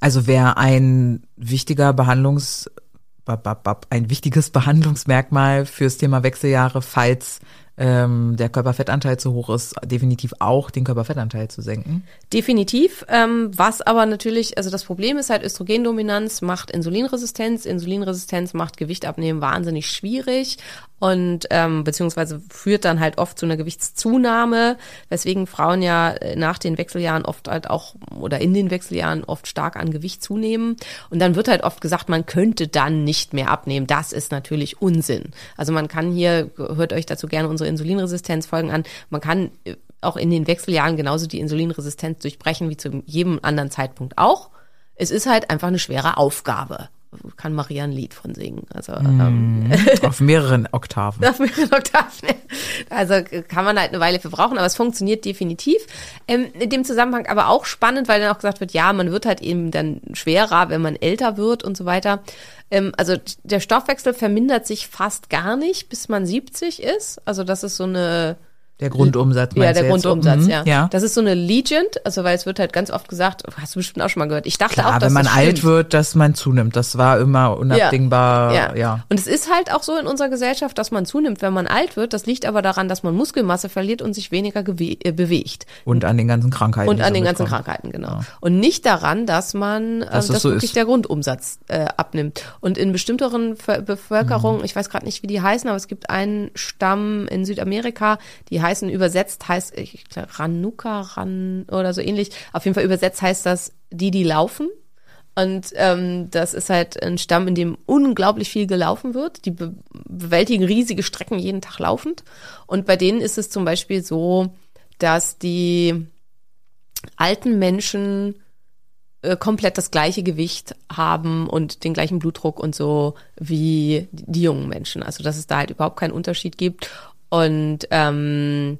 Also wäre ein wichtiger Behandlungs ein wichtiges Behandlungsmerkmal fürs Thema Wechseljahre, falls ähm, der Körperfettanteil zu hoch ist, definitiv auch den Körperfettanteil zu senken. Definitiv. Ähm, was aber natürlich, also das Problem ist halt, Östrogendominanz macht Insulinresistenz. Insulinresistenz macht Gewicht abnehmen wahnsinnig schwierig und ähm, beziehungsweise führt dann halt oft zu einer Gewichtszunahme, weswegen Frauen ja äh, nach den Wechseljahren oft halt auch oder in den Wechseljahren oft stark an Gewicht zunehmen. Und dann wird halt oft gesagt, man könnte dann nicht mehr abnehmen. Das ist natürlich Unsinn. Also man kann hier, hört euch dazu gerne unsere Insulinresistenzfolgen an, man kann äh, auch in den Wechseljahren genauso die Insulinresistenz durchbrechen wie zu jedem anderen Zeitpunkt auch. Es ist halt einfach eine schwere Aufgabe kann Maria ein Lied von singen. Also mm, ähm, auf mehreren Oktaven. auf mehreren Oktaven. Also kann man halt eine Weile für brauchen, aber es funktioniert definitiv. Ähm, in dem Zusammenhang aber auch spannend, weil dann auch gesagt wird, ja, man wird halt eben dann schwerer, wenn man älter wird und so weiter. Ähm, also der Stoffwechsel vermindert sich fast gar nicht, bis man 70 ist. Also das ist so eine der Grundumsatz, Ja, der Grundumsatz, mhm, ja. ja. Das ist so eine Legend, also weil es wird halt ganz oft gesagt, hast du bestimmt auch schon mal gehört. Ich dachte Klar, auch, dass wenn man das alt wird, dass man zunimmt. Das war immer unabdingbar, ja. ja. ja. Und es ist halt auch so in unserer Gesellschaft, dass man zunimmt, wenn man alt wird. Das liegt aber daran, dass man Muskelmasse verliert und sich weniger äh, bewegt. Und an den ganzen Krankheiten. Und an den ganzen kommen. Krankheiten, genau. Ja. Und nicht daran, dass man, äh, dass, dass so wirklich ist. der Grundumsatz äh, abnimmt. Und in bestimmteren Bevölkerungen, mhm. ich weiß gerade nicht, wie die heißen, aber es gibt einen Stamm in Südamerika, die heißen übersetzt heißt, ich glaube, Ranuka, Ran oder so ähnlich. Auf jeden Fall übersetzt heißt das, die, die laufen. Und ähm, das ist halt ein Stamm, in dem unglaublich viel gelaufen wird. Die be bewältigen riesige Strecken jeden Tag laufend. Und bei denen ist es zum Beispiel so, dass die alten Menschen äh, komplett das gleiche Gewicht haben und den gleichen Blutdruck und so wie die jungen Menschen. Also dass es da halt überhaupt keinen Unterschied gibt. Und ähm,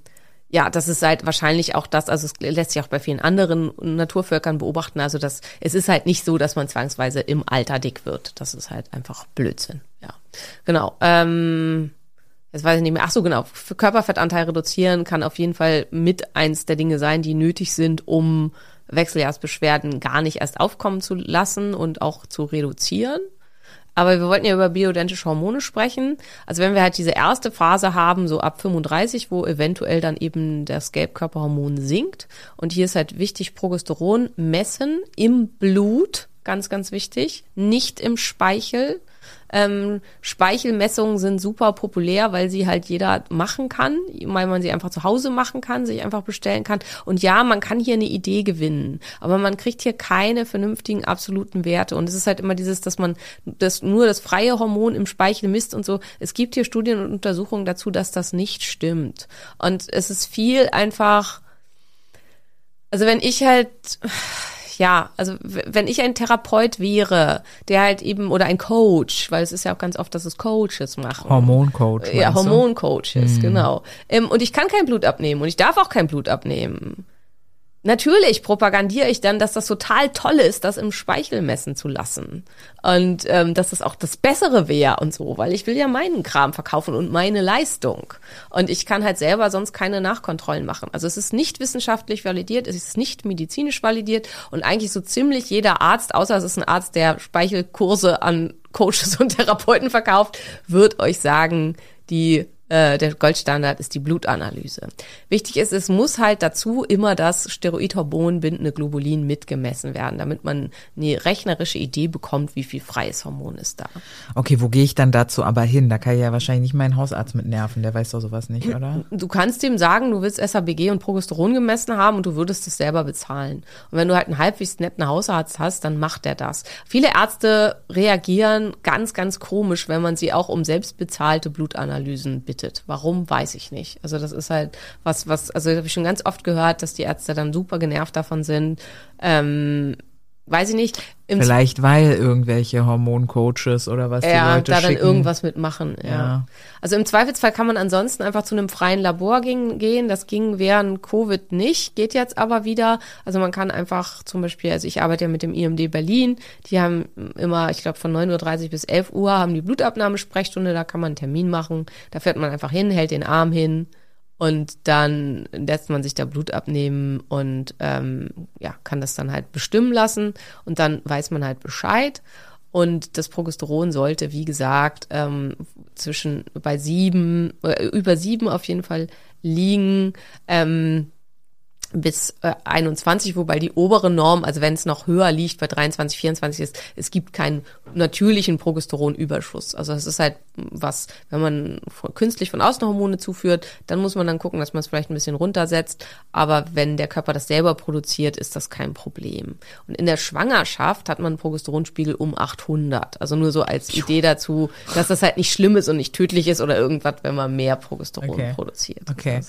ja, das ist halt wahrscheinlich auch das, also es lässt sich auch bei vielen anderen Naturvölkern beobachten, also das, es ist halt nicht so, dass man zwangsweise im Alter dick wird. Das ist halt einfach Blödsinn, ja. Genau. Ähm, jetzt weiß ich nicht mehr. Ach so, genau. Für Körperfettanteil reduzieren kann auf jeden Fall mit eins der Dinge sein, die nötig sind, um Wechseljahrsbeschwerden gar nicht erst aufkommen zu lassen und auch zu reduzieren. Aber wir wollten ja über bioidentische Hormone sprechen. Also wenn wir halt diese erste Phase haben, so ab 35, wo eventuell dann eben das Gelbkörperhormon sinkt. Und hier ist halt wichtig, Progesteron messen im Blut, ganz, ganz wichtig, nicht im Speichel. Ähm, Speichelmessungen sind super populär, weil sie halt jeder machen kann, weil man sie einfach zu Hause machen kann, sich einfach bestellen kann. Und ja, man kann hier eine Idee gewinnen, aber man kriegt hier keine vernünftigen absoluten Werte. Und es ist halt immer dieses, dass man das nur das freie Hormon im Speichel misst und so. Es gibt hier Studien und Untersuchungen dazu, dass das nicht stimmt. Und es ist viel einfach, also wenn ich halt, ja, also wenn ich ein Therapeut wäre, der halt eben, oder ein Coach, weil es ist ja auch ganz oft, dass es Coaches machen. Hormoncoach. Ja, Hormoncoaches, mhm. genau. Ähm, und ich kann kein Blut abnehmen und ich darf auch kein Blut abnehmen. Natürlich propagandiere ich dann, dass das total toll ist, das im Speichel messen zu lassen. Und ähm, dass das auch das Bessere wäre und so, weil ich will ja meinen Kram verkaufen und meine Leistung. Und ich kann halt selber sonst keine Nachkontrollen machen. Also es ist nicht wissenschaftlich validiert, es ist nicht medizinisch validiert und eigentlich so ziemlich jeder Arzt, außer es ist ein Arzt, der Speichelkurse an Coaches und Therapeuten verkauft, wird euch sagen, die äh, der Goldstandard ist die Blutanalyse. Wichtig ist, es muss halt dazu immer das Steroidhormon bindende Globulin mitgemessen werden, damit man eine rechnerische Idee bekommt, wie viel freies Hormon ist da. Okay, wo gehe ich dann dazu aber hin? Da kann ich ja wahrscheinlich nicht meinen Hausarzt mit nerven, der weiß doch sowas nicht, oder? Du kannst ihm sagen, du willst SABG und Progesteron gemessen haben und du würdest es selber bezahlen. Und wenn du halt einen halbwegs netten Hausarzt hast, dann macht er das. Viele Ärzte reagieren ganz, ganz komisch, wenn man sie auch um selbstbezahlte Blutanalysen bittet. Warum, weiß ich nicht. Also das ist halt was, was, also das habe ich schon ganz oft gehört, dass die Ärzte dann super genervt davon sind. Ähm, weiß ich nicht. Vielleicht weil irgendwelche Hormoncoaches oder was die ja, Leute da dann schicken. irgendwas mitmachen. Ja. Ja. Also im Zweifelsfall kann man ansonsten einfach zu einem freien Labor gehen. Das ging während Covid nicht, geht jetzt aber wieder. Also man kann einfach zum Beispiel, also ich arbeite ja mit dem IMD Berlin, die haben immer, ich glaube von 9.30 Uhr bis 11 Uhr haben die Blutabnahmesprechstunde, da kann man einen Termin machen. Da fährt man einfach hin, hält den Arm hin und dann lässt man sich da Blut abnehmen und ähm, ja, kann das dann halt bestimmen lassen und dann weiß man halt Bescheid. Und das Progesteron sollte, wie gesagt, ähm, zwischen bei sieben, äh, über sieben auf jeden Fall liegen. Ähm, bis äh, 21, wobei die obere Norm, also wenn es noch höher liegt, bei 23, 24 ist, es gibt keinen natürlichen Progesteronüberschuss. Also es ist halt was, wenn man künstlich von außen Hormone zuführt, dann muss man dann gucken, dass man es vielleicht ein bisschen runtersetzt. Aber wenn der Körper das selber produziert, ist das kein Problem. Und in der Schwangerschaft hat man einen Progesteronspiegel um 800. Also nur so als Idee dazu, dass das halt nicht schlimm ist und nicht tödlich ist oder irgendwas, wenn man mehr Progesteron Okay. produziert. Okay. Halt-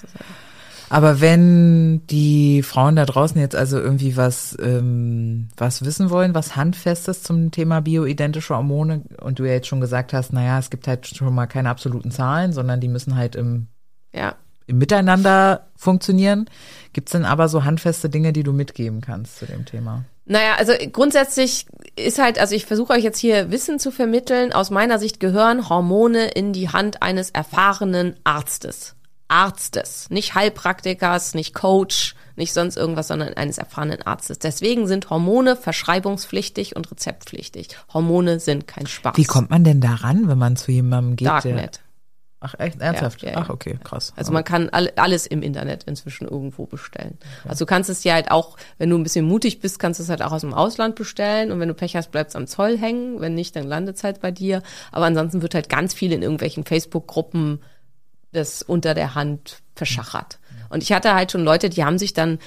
Aber wenn die Frauen da draußen jetzt also irgendwie was, ähm, was wissen wollen, was Handfestes zum Thema bioidentische Hormone und du ja jetzt schon gesagt hast, naja, es gibt halt schon mal keine absoluten Zahlen, sondern die müssen halt im, Ja, im Miteinander funktionieren. Gibt's denn aber so handfeste Dinge, die du mitgeben kannst zu dem Thema? Naja, also grundsätzlich ist halt, also ich versuche euch jetzt hier Wissen zu vermitteln. Aus meiner Sicht gehören Hormone in die Hand eines erfahrenen Arztes. Arztes, nicht Heilpraktikers, nicht Coach, nicht sonst irgendwas, sondern eines erfahrenen Arztes. Deswegen sind Hormone verschreibungspflichtig und rezeptpflichtig. Hormone sind kein Spaß. Wie kommt man denn daran, wenn man zu jemandem geht? Darknet. ach, echt ernsthaft? Ja, ja, Ach, okay, krass. Also man kann all, alles im Internet inzwischen irgendwo bestellen. Also du kannst es ja halt auch, wenn du ein bisschen mutig bist, kannst du es halt auch aus dem Ausland bestellen und wenn du Pech hast, bleibt es am Zoll hängen. Wenn nicht, dann landet es halt bei dir. Aber ansonsten wird halt ganz viel in irgendwelchen Facebook-Gruppen das unter der Hand verschachert. Und ich hatte halt schon Leute, die haben sich dann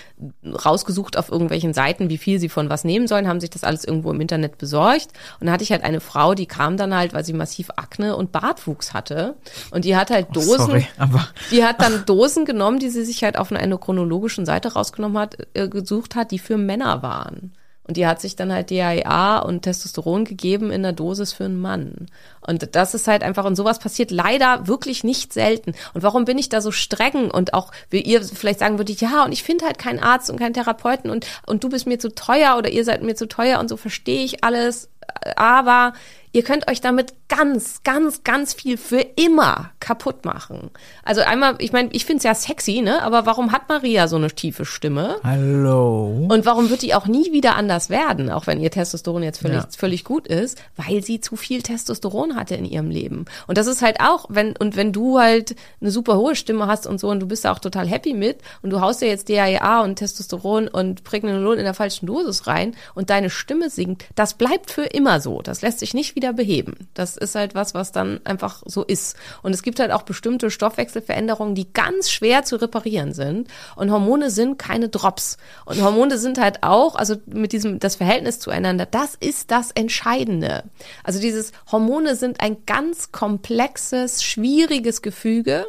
rausgesucht auf irgendwelchen Seiten, wie viel sie von was nehmen sollen, haben sich das alles irgendwo im Internet besorgt. Und da hatte ich halt eine Frau, die kam dann halt, weil sie massiv Akne und Bartwuchs hatte. Und die hat halt Dosen, Sorry, aber die hat dann Dosen genommen, die sie sich halt auf einer endokrinologischen Seite rausgenommen hat, äh, gesucht hat, die für Männer waren. Und die hat sich dann halt DHEA und Testosteron gegeben in der Dosis für einen Mann. Und das ist halt einfach, und sowas passiert leider wirklich nicht selten. Und warum bin ich da so streng? Und auch, wie ihr vielleicht sagen würdet, ja, und ich finde halt keinen Arzt und keinen Therapeuten und, und du bist mir zu teuer oder ihr seid mir zu teuer und so verstehe ich alles. Aber ihr könnt euch damit ganz, ganz, ganz viel für immer kaputt machen. Also einmal, ich meine, ich finde es ja sexy, ne? Aber warum hat Maria so eine tiefe Stimme? hallo. Und warum wird die auch nie wieder anders werden, auch wenn ihr Testosteron jetzt völlig, Ja. völlig gut ist? Weil sie zu viel Testosteron hatte in ihrem Leben. Und das ist halt auch, wenn, und wenn du halt eine super hohe Stimme hast und so und du bist da auch total happy mit und du haust dir jetzt DHEA und Testosteron und Pregnenolon in der falschen Dosis rein und deine Stimme sinkt, das bleibt für immer so. Das lässt sich nicht wieder beheben. Das ist halt was, was dann einfach so ist. Und es gibt halt auch bestimmte Stoffwechselveränderungen, die ganz schwer zu reparieren sind. Und Hormone sind keine Drops. Und Hormone sind halt auch, also mit diesem, das Verhältnis zueinander, das ist das Entscheidende. Also dieses Hormone sind ein ganz komplexes, schwieriges Gefüge.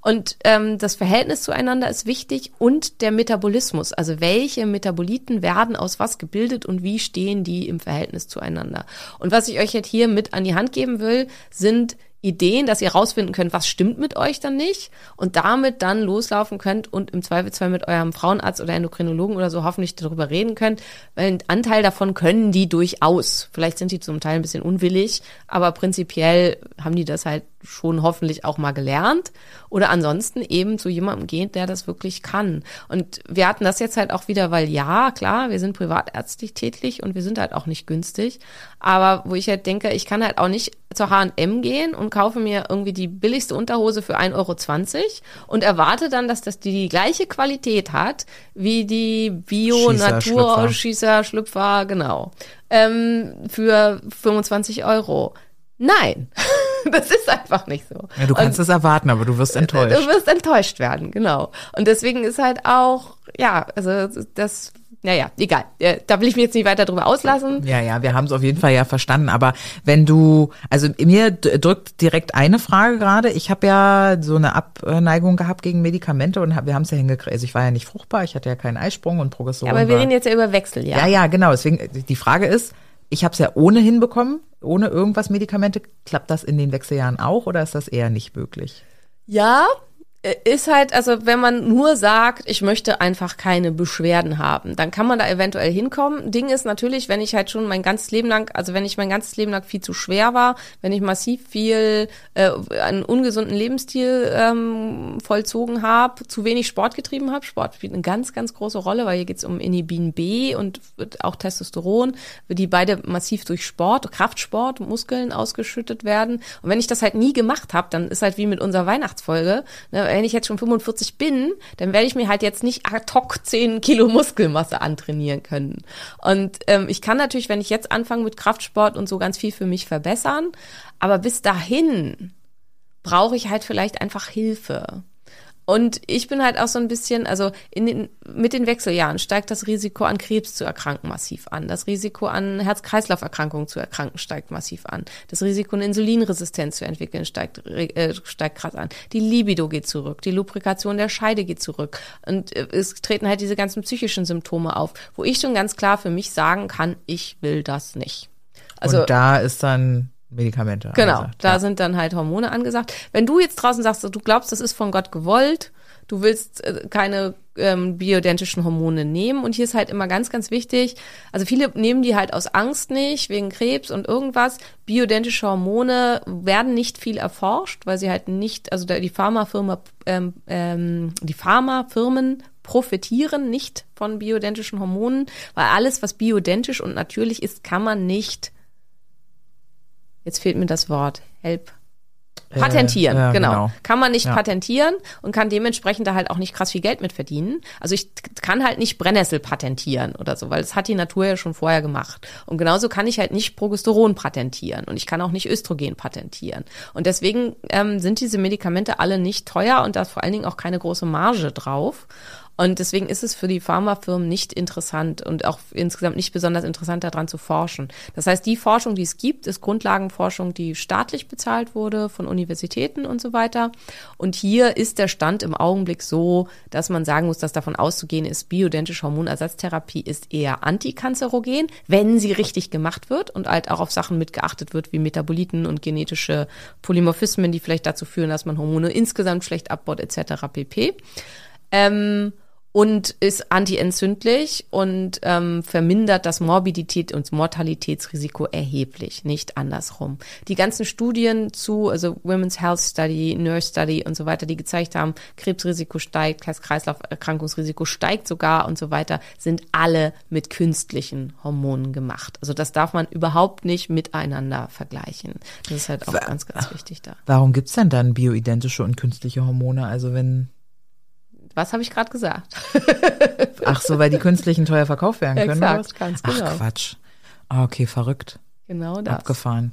Und ähm, das Verhältnis zueinander ist wichtig und der Metabolismus, also welche Metaboliten werden aus was gebildet und wie stehen die im Verhältnis zueinander. Und was ich euch jetzt hier mit an die Hand geben will, sind Ideen, dass ihr rausfinden könnt, was stimmt mit euch dann nicht und damit dann loslaufen könnt und im Zweifelsfall mit eurem Frauenarzt oder Endokrinologen oder so hoffentlich darüber reden könnt, weil einen Anteil davon können die durchaus. Vielleicht sind die zum Teil ein bisschen unwillig, aber prinzipiell haben die das halt schon hoffentlich auch mal gelernt. Oder ansonsten eben zu jemandem gehen, der das wirklich kann. Und wir hatten das jetzt halt auch wieder, weil ja, klar, wir sind privatärztlich tätig und wir sind halt auch nicht günstig. Aber wo ich halt denke, ich kann halt auch nicht zur H&M gehen und kaufe mir irgendwie die billigste Unterhose für 1,20 Euro und erwarte dann, dass das die, die gleiche Qualität hat wie die Bio-Natur, Schlüpfer. Schießer, Schlüpfer, genau, ähm, für 25 Euro. Nein, das ist einfach nicht so. Ja, du kannst es erwarten, aber du wirst enttäuscht. Du wirst enttäuscht werden, genau. Und deswegen ist halt auch, ja, also das, naja, egal. Da will ich mich jetzt nicht weiter drüber auslassen. Ja, ja, wir haben es auf jeden Fall ja verstanden. Aber wenn du, also mir drückt direkt eine Frage gerade. Ich habe ja so eine Abneigung gehabt gegen Medikamente und hab, wir haben es ja hingekriegt. Also ich war ja nicht fruchtbar, ich hatte ja keinen Eisprung und Progesteron. Aber wir war, reden jetzt ja über Wechsel, ja. ja, ja, genau. Deswegen die Frage ist, ich habe es ja ohnehin bekommen, ohne irgendwas Medikamente. Klappt das in den Wechseljahren auch oder ist das eher nicht möglich? Ja, ist halt, also wenn man nur sagt, ich möchte einfach keine Beschwerden haben, dann kann man da eventuell hinkommen. Ding ist natürlich, wenn ich halt schon mein ganzes Leben lang, also wenn ich mein ganzes Leben lang viel zu schwer war, wenn ich massiv viel äh, einen ungesunden Lebensstil ähm, vollzogen habe, zu wenig Sport getrieben habe. Sport spielt eine ganz, ganz große Rolle, weil hier geht's um Inhibin B und auch Testosteron, die beide massiv durch Sport, Kraftsport, Muskeln ausgeschüttet werden. Und wenn ich das halt nie gemacht habe, dann ist halt wie mit unserer Weihnachtsfolge, ne, wenn ich jetzt schon 45 bin, dann werde ich mir halt jetzt nicht ad hoc 10 Kilo Muskelmasse antrainieren können. Und ähm, ich kann natürlich, wenn ich jetzt anfange mit Kraftsport und so ganz viel für mich verbessern, aber bis dahin brauche ich halt vielleicht einfach Hilfe. Und ich bin halt auch so ein bisschen, also in den, mit den Wechseljahren steigt das Risiko an Krebs zu erkranken massiv an. Das Risiko an Herz-Kreislauf-Erkrankungen zu erkranken steigt massiv an. Das Risiko eine Insulinresistenz zu entwickeln steigt, äh, steigt krass an. Die Libido geht zurück. Die Lubrikation der Scheide geht zurück. Und äh, es treten halt diese ganzen psychischen Symptome auf, wo ich schon ganz klar für mich sagen kann, ich will das nicht. Also und da ist dann Medikamente. Genau, angesagt. da ja. sind dann halt Hormone angesagt. Wenn du jetzt draußen sagst, du glaubst, das ist von Gott gewollt, du willst äh, keine ähm, bioidentischen Hormone nehmen und hier ist halt immer ganz, ganz wichtig, also viele nehmen die halt aus Angst nicht, wegen Krebs und irgendwas. Bioidentische Hormone werden nicht viel erforscht, weil sie halt nicht, also die Pharmafirma, ähm, ähm, die Pharmafirmen profitieren nicht von bioidentischen Hormonen, weil alles, was bioidentisch und natürlich ist, kann man nicht Jetzt fehlt mir das Wort. Help. Patentieren, Äh, ja, genau. genau. Kann man nicht Ja. patentieren und kann dementsprechend da halt auch nicht krass viel Geld mit verdienen. Also ich kann halt nicht Brennnessel patentieren oder so, weil das hat die Natur ja schon vorher gemacht. Und genauso kann ich halt nicht Progesteron patentieren und ich kann auch nicht Östrogen patentieren. Und deswegen ähm, sind diese Medikamente alle nicht teuer und da ist vor allen Dingen auch keine große Marge drauf. Und deswegen ist es für die Pharmafirmen nicht interessant und auch insgesamt nicht besonders interessant, daran zu forschen. Das heißt, die Forschung, die es gibt, ist Grundlagenforschung, die staatlich bezahlt wurde von Universitäten und so weiter. Und hier ist der Stand im Augenblick so, dass man sagen muss, dass davon auszugehen ist, bioidentische Hormonersatztherapie ist eher antikanzerogen, wenn sie richtig gemacht wird und halt auch auf Sachen mitgeachtet wird, wie Metaboliten und genetische Polymorphismen, die vielleicht dazu führen, dass man Hormone insgesamt schlecht abbaut, etc. pp. Ähm, und ist antientzündlich und ähm, vermindert das Morbidität und Mortalitätsrisiko erheblich, nicht andersrum. Die ganzen Studien zu, also Women's Health Study, Nurse Study und so weiter, die gezeigt haben, Krebsrisiko steigt, Herz-Kreislauf-Erkrankungsrisiko steigt sogar und so weiter, sind alle mit künstlichen Hormonen gemacht. Also das darf man überhaupt nicht miteinander vergleichen. Das ist halt auch ganz, ganz wichtig da. Warum gibt's denn dann bioidentische und künstliche Hormone? Also wenn, Was habe ich gerade gesagt? ach so, weil die künstlichen teuer verkauft werden können. Exakt, ganz genau. Ach Quatsch. Ah, okay, verrückt. Genau das. Abgefahren.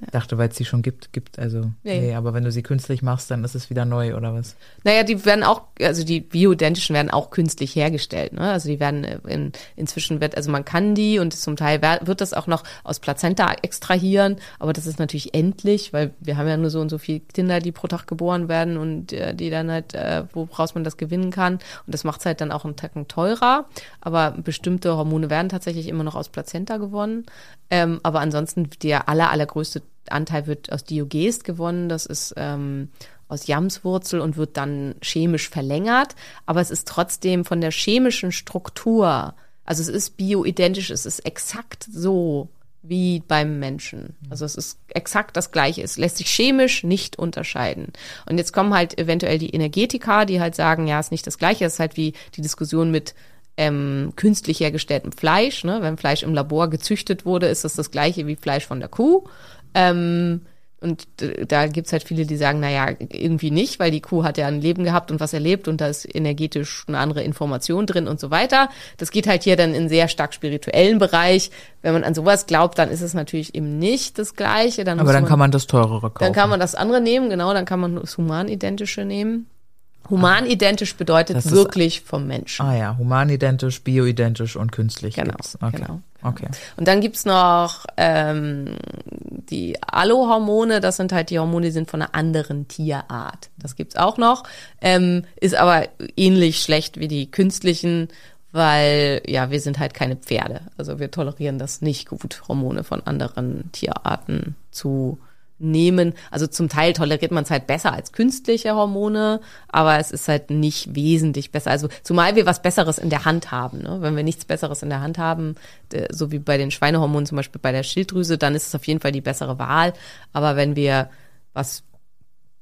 Ja. Ich dachte, weil es die schon gibt, gibt, also, Nee. nee, aber wenn du sie künstlich machst, dann ist es wieder neu, oder was? Naja, die werden auch, also die bioidentischen werden auch künstlich hergestellt. Ne? Also die werden äh, in, inzwischen wird, also man kann die und zum Teil wird das auch noch aus Plazenta extrahieren, aber das ist natürlich endlich, weil wir haben ja nur so und so viele Kinder, die pro Tag geboren werden und äh, die dann halt, äh, woraus man das gewinnen kann. Und das macht es halt dann auch einen Tacken teurer. Aber bestimmte Hormone werden tatsächlich immer noch aus Plazenta gewonnen. Ähm, aber ansonsten der aller, allergrößte Anteil wird aus Diogest gewonnen. Das ist ähm, aus Jamswurzel und wird dann chemisch verlängert. Aber es ist trotzdem von der chemischen Struktur, also es ist bioidentisch, es ist exakt so wie beim Menschen. Also es ist exakt das Gleiche. Es lässt sich chemisch nicht unterscheiden. Und jetzt kommen halt eventuell die Energetiker, die halt sagen, ja, ist nicht das Gleiche. Es ist halt wie die Diskussion mit ähm, künstlich hergestelltem Fleisch. Ne? Wenn Fleisch im Labor gezüchtet wurde, ist das das Gleiche wie Fleisch von der Kuh. Ähm, und da gibt's halt viele, die sagen, naja, irgendwie nicht, weil die Kuh hat ja ein Leben gehabt und was erlebt und da ist energetisch eine andere Information drin und so weiter. Das geht halt hier dann in sehr stark spirituellen Bereich. Wenn man an sowas glaubt, dann ist es natürlich eben nicht das Gleiche. Dann Aber dann kann man das teurere kaufen. dann kann man das andere nehmen, genau, dann kann man das Humanidentische nehmen. Humanidentisch bedeutet Das ist- wirklich vom Menschen. Ah ja, humanidentisch, bioidentisch und künstlich Genau. Okay. genau. Okay. Und dann gibt's noch ähm, die Allohormone, das sind halt die Hormone, die sind von einer anderen Tierart. Das gibt's auch noch, ähm, ist aber ähnlich schlecht wie die künstlichen, weil ja, wir sind halt keine Pferde. Also wir tolerieren das nicht gut, Hormone von anderen Tierarten zu nehmen. Also zum Teil toleriert man es halt besser als künstliche Hormone, aber es ist halt nicht wesentlich besser. Also zumal wir was Besseres in der Hand haben. Ne? Wenn wir nichts Besseres in der Hand haben, so wie bei den Schweinehormonen zum Beispiel bei der Schilddrüse, dann ist es auf jeden Fall die bessere Wahl. Aber wenn wir was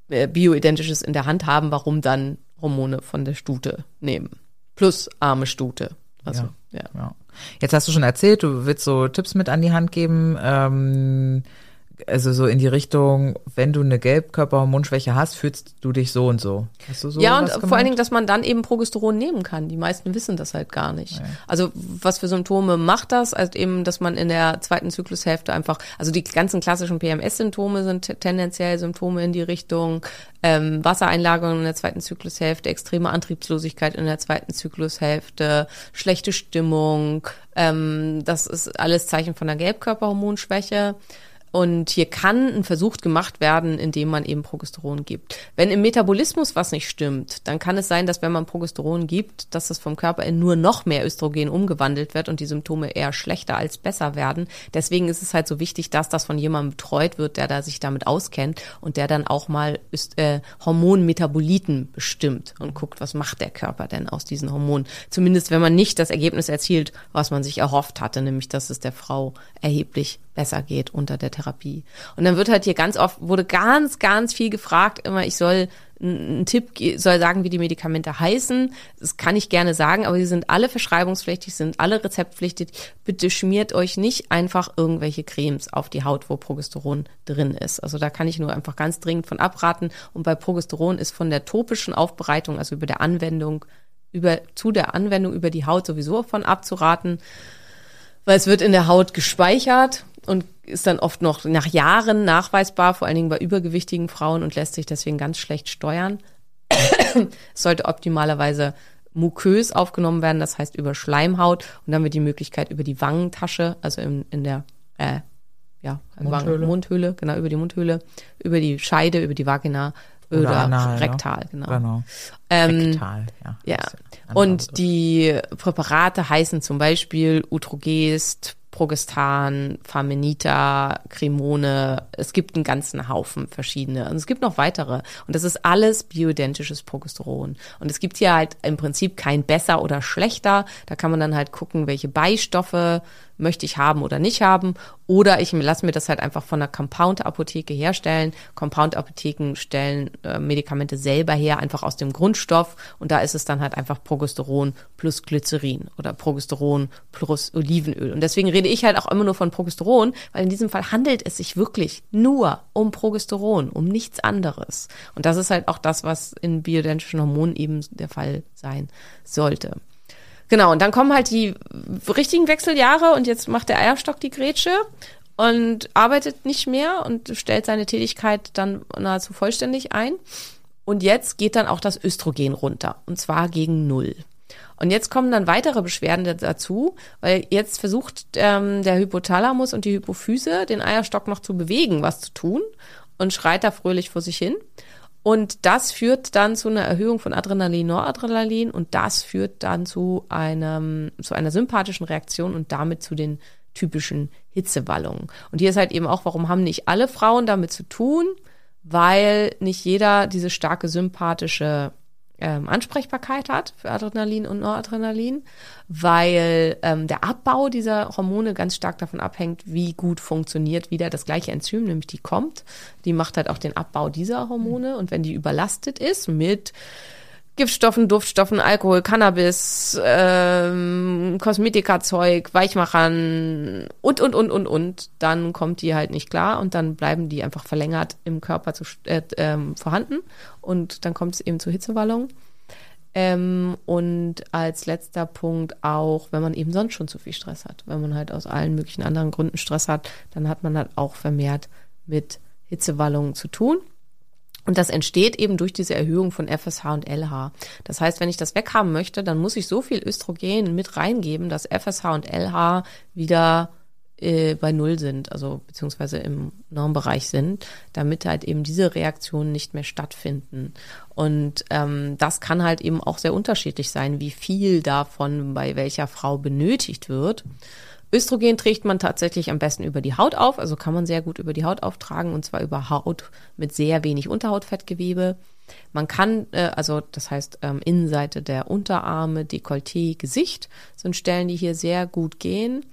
äh, bioidentisches in der Hand haben, warum dann Hormone von der Stute nehmen? Plus arme Stute. Also, ja. Ja. Jetzt hast du schon erzählt, du willst so Tipps mit an die Hand geben. Ähm, also so in die Richtung, wenn du eine Gelbkörperhormonschwäche hast, fühlst du dich so und so. Hast du so Ja, und vor allen Dingen, dass man dann eben Progesteron nehmen kann. Die meisten wissen das halt gar nicht. Also was für Symptome macht das? Also eben, dass man in der zweiten Zyklushälfte einfach, also die ganzen klassischen PMS-Symptome sind tendenziell Symptome in die Richtung ähm, Wassereinlagerung in der zweiten Zyklushälfte, extreme Antriebslosigkeit in der zweiten Zyklushälfte, schlechte Stimmung. Ähm, das ist alles Zeichen von einer Gelbkörperhormonschwäche. Und hier kann ein Versuch gemacht werden, indem man eben Progesteron gibt. Wenn im Metabolismus was nicht stimmt, dann kann es sein, dass wenn man Progesteron gibt, dass das vom Körper in nur noch mehr Östrogen umgewandelt wird und die Symptome eher schlechter als besser werden. Deswegen ist es halt so wichtig, dass das von jemandem betreut wird, der da sich damit auskennt und der dann auch mal Öst äh, Hormonmetaboliten bestimmt und guckt, was macht der Körper denn aus diesen Hormonen. Zumindest wenn man nicht das Ergebnis erzielt, was man sich erhofft hatte, nämlich dass es der Frau erheblich besser geht unter der Therapie. Und dann wird halt hier ganz oft, wurde ganz, ganz viel gefragt, immer, ich soll einen Tipp, soll sagen, wie die Medikamente heißen. Das kann ich gerne sagen, aber sie sind alle verschreibungspflichtig, sind alle rezeptpflichtig. Bitte schmiert euch nicht einfach irgendwelche Cremes auf die Haut, wo Progesteron drin ist. Also da kann ich nur einfach ganz dringend von abraten. Und bei Progesteron ist von der topischen Aufbereitung, also über der Anwendung, über, zu der Anwendung über die Haut sowieso von abzuraten weil es wird in der Haut gespeichert und ist dann oft noch nach Jahren nachweisbar, vor allen Dingen bei übergewichtigen Frauen und lässt sich deswegen ganz schlecht steuern. es sollte optimalerweise mukös aufgenommen werden, das heißt über Schleimhaut und dann haben wir die Möglichkeit über die Wangentasche, also in, in der äh, ja, Mundhöhle. Mundhöhle, genau, über die Mundhöhle, über die Scheide, über die Vagina oder, Oder anal, ne? rektal, genau. Genau. Ähm, Rektal, ja. ja. Und die Präparate heißen zum Beispiel Utrogest, Progestan, Farmenita, Cremone. Es gibt einen ganzen Haufen verschiedene. Und es gibt noch weitere. Und das ist alles bioidentisches Progesteron. Und es gibt hier halt im Prinzip kein besser oder schlechter. Da kann man dann halt gucken, welche Beistoffe möchte ich haben oder nicht haben. Oder ich lasse mir das halt einfach von einer Compound-Apotheke herstellen. Compound-Apotheken stellen äh, Medikamente selber her, einfach aus dem Grundstoff. Und da ist es dann halt einfach Progesteron plus Glycerin oder Progesteron plus Olivenöl. Und deswegen rede ich halt auch immer nur von Progesteron, weil in diesem Fall handelt es sich wirklich nur um Progesteron, um nichts anderes. Und das ist halt auch das, was in bioidentischen Hormonen eben der Fall sein sollte. Genau, und dann kommen halt die richtigen Wechseljahre und jetzt macht der Eierstock die Grätsche und arbeitet nicht mehr und stellt seine Tätigkeit dann nahezu vollständig ein. Und jetzt geht dann auch das Östrogen runter und zwar gegen Null. Und jetzt kommen dann weitere Beschwerden dazu, weil jetzt versucht ähm, der Hypothalamus und die Hypophyse den Eierstock noch zu bewegen, was zu tun und schreit da fröhlich vor sich hin. Und das führt dann zu einer Erhöhung von Adrenalin, Noradrenalin und das führt dann zu einem, zu einer sympathischen Reaktion und damit zu den typischen Hitzewallungen. Und hier ist halt eben auch, warum haben nicht alle Frauen damit zu tun? Weil nicht jeder diese starke sympathische ähm, Ansprechbarkeit hat für Adrenalin und Noradrenalin, weil ähm, der Abbau dieser Hormone ganz stark davon abhängt, wie gut funktioniert wieder das gleiche Enzym, nämlich die kommt. Die macht halt auch den Abbau dieser Hormone und wenn die überlastet ist mit Giftstoffen, Duftstoffen, Alkohol, Cannabis, ähm, Kosmetikazeug, Weichmachern und, und, und, und, und, dann kommt die halt nicht klar und dann bleiben die einfach verlängert im Körper zu, äh, ähm, vorhanden und dann kommt es eben zu Hitzewallungen. Ähm, und als letzter Punkt auch, wenn man eben sonst schon zu viel Stress hat. Wenn man halt aus allen möglichen anderen Gründen Stress hat, dann hat man halt auch vermehrt mit Hitzewallungen zu tun. Und das entsteht eben durch diese Erhöhung von FSH und LH. Das heißt, wenn ich das weghaben möchte, dann muss ich so viel Östrogen mit reingeben, dass FSH und LH wieder äh, bei Null sind, also beziehungsweise im Normbereich sind, damit halt eben diese Reaktionen nicht mehr stattfinden. Und ähm, das kann halt eben auch sehr unterschiedlich sein, wie viel davon bei welcher Frau benötigt wird. Östrogen trägt man tatsächlich am besten über die Haut auf, also kann man sehr gut über die Haut auftragen und zwar über Haut mit sehr wenig Unterhautfettgewebe. Man kann, äh, also das heißt ähm, Innenseite der Unterarme, Dekolleté, Gesicht sind Stellen, die hier sehr gut gehen.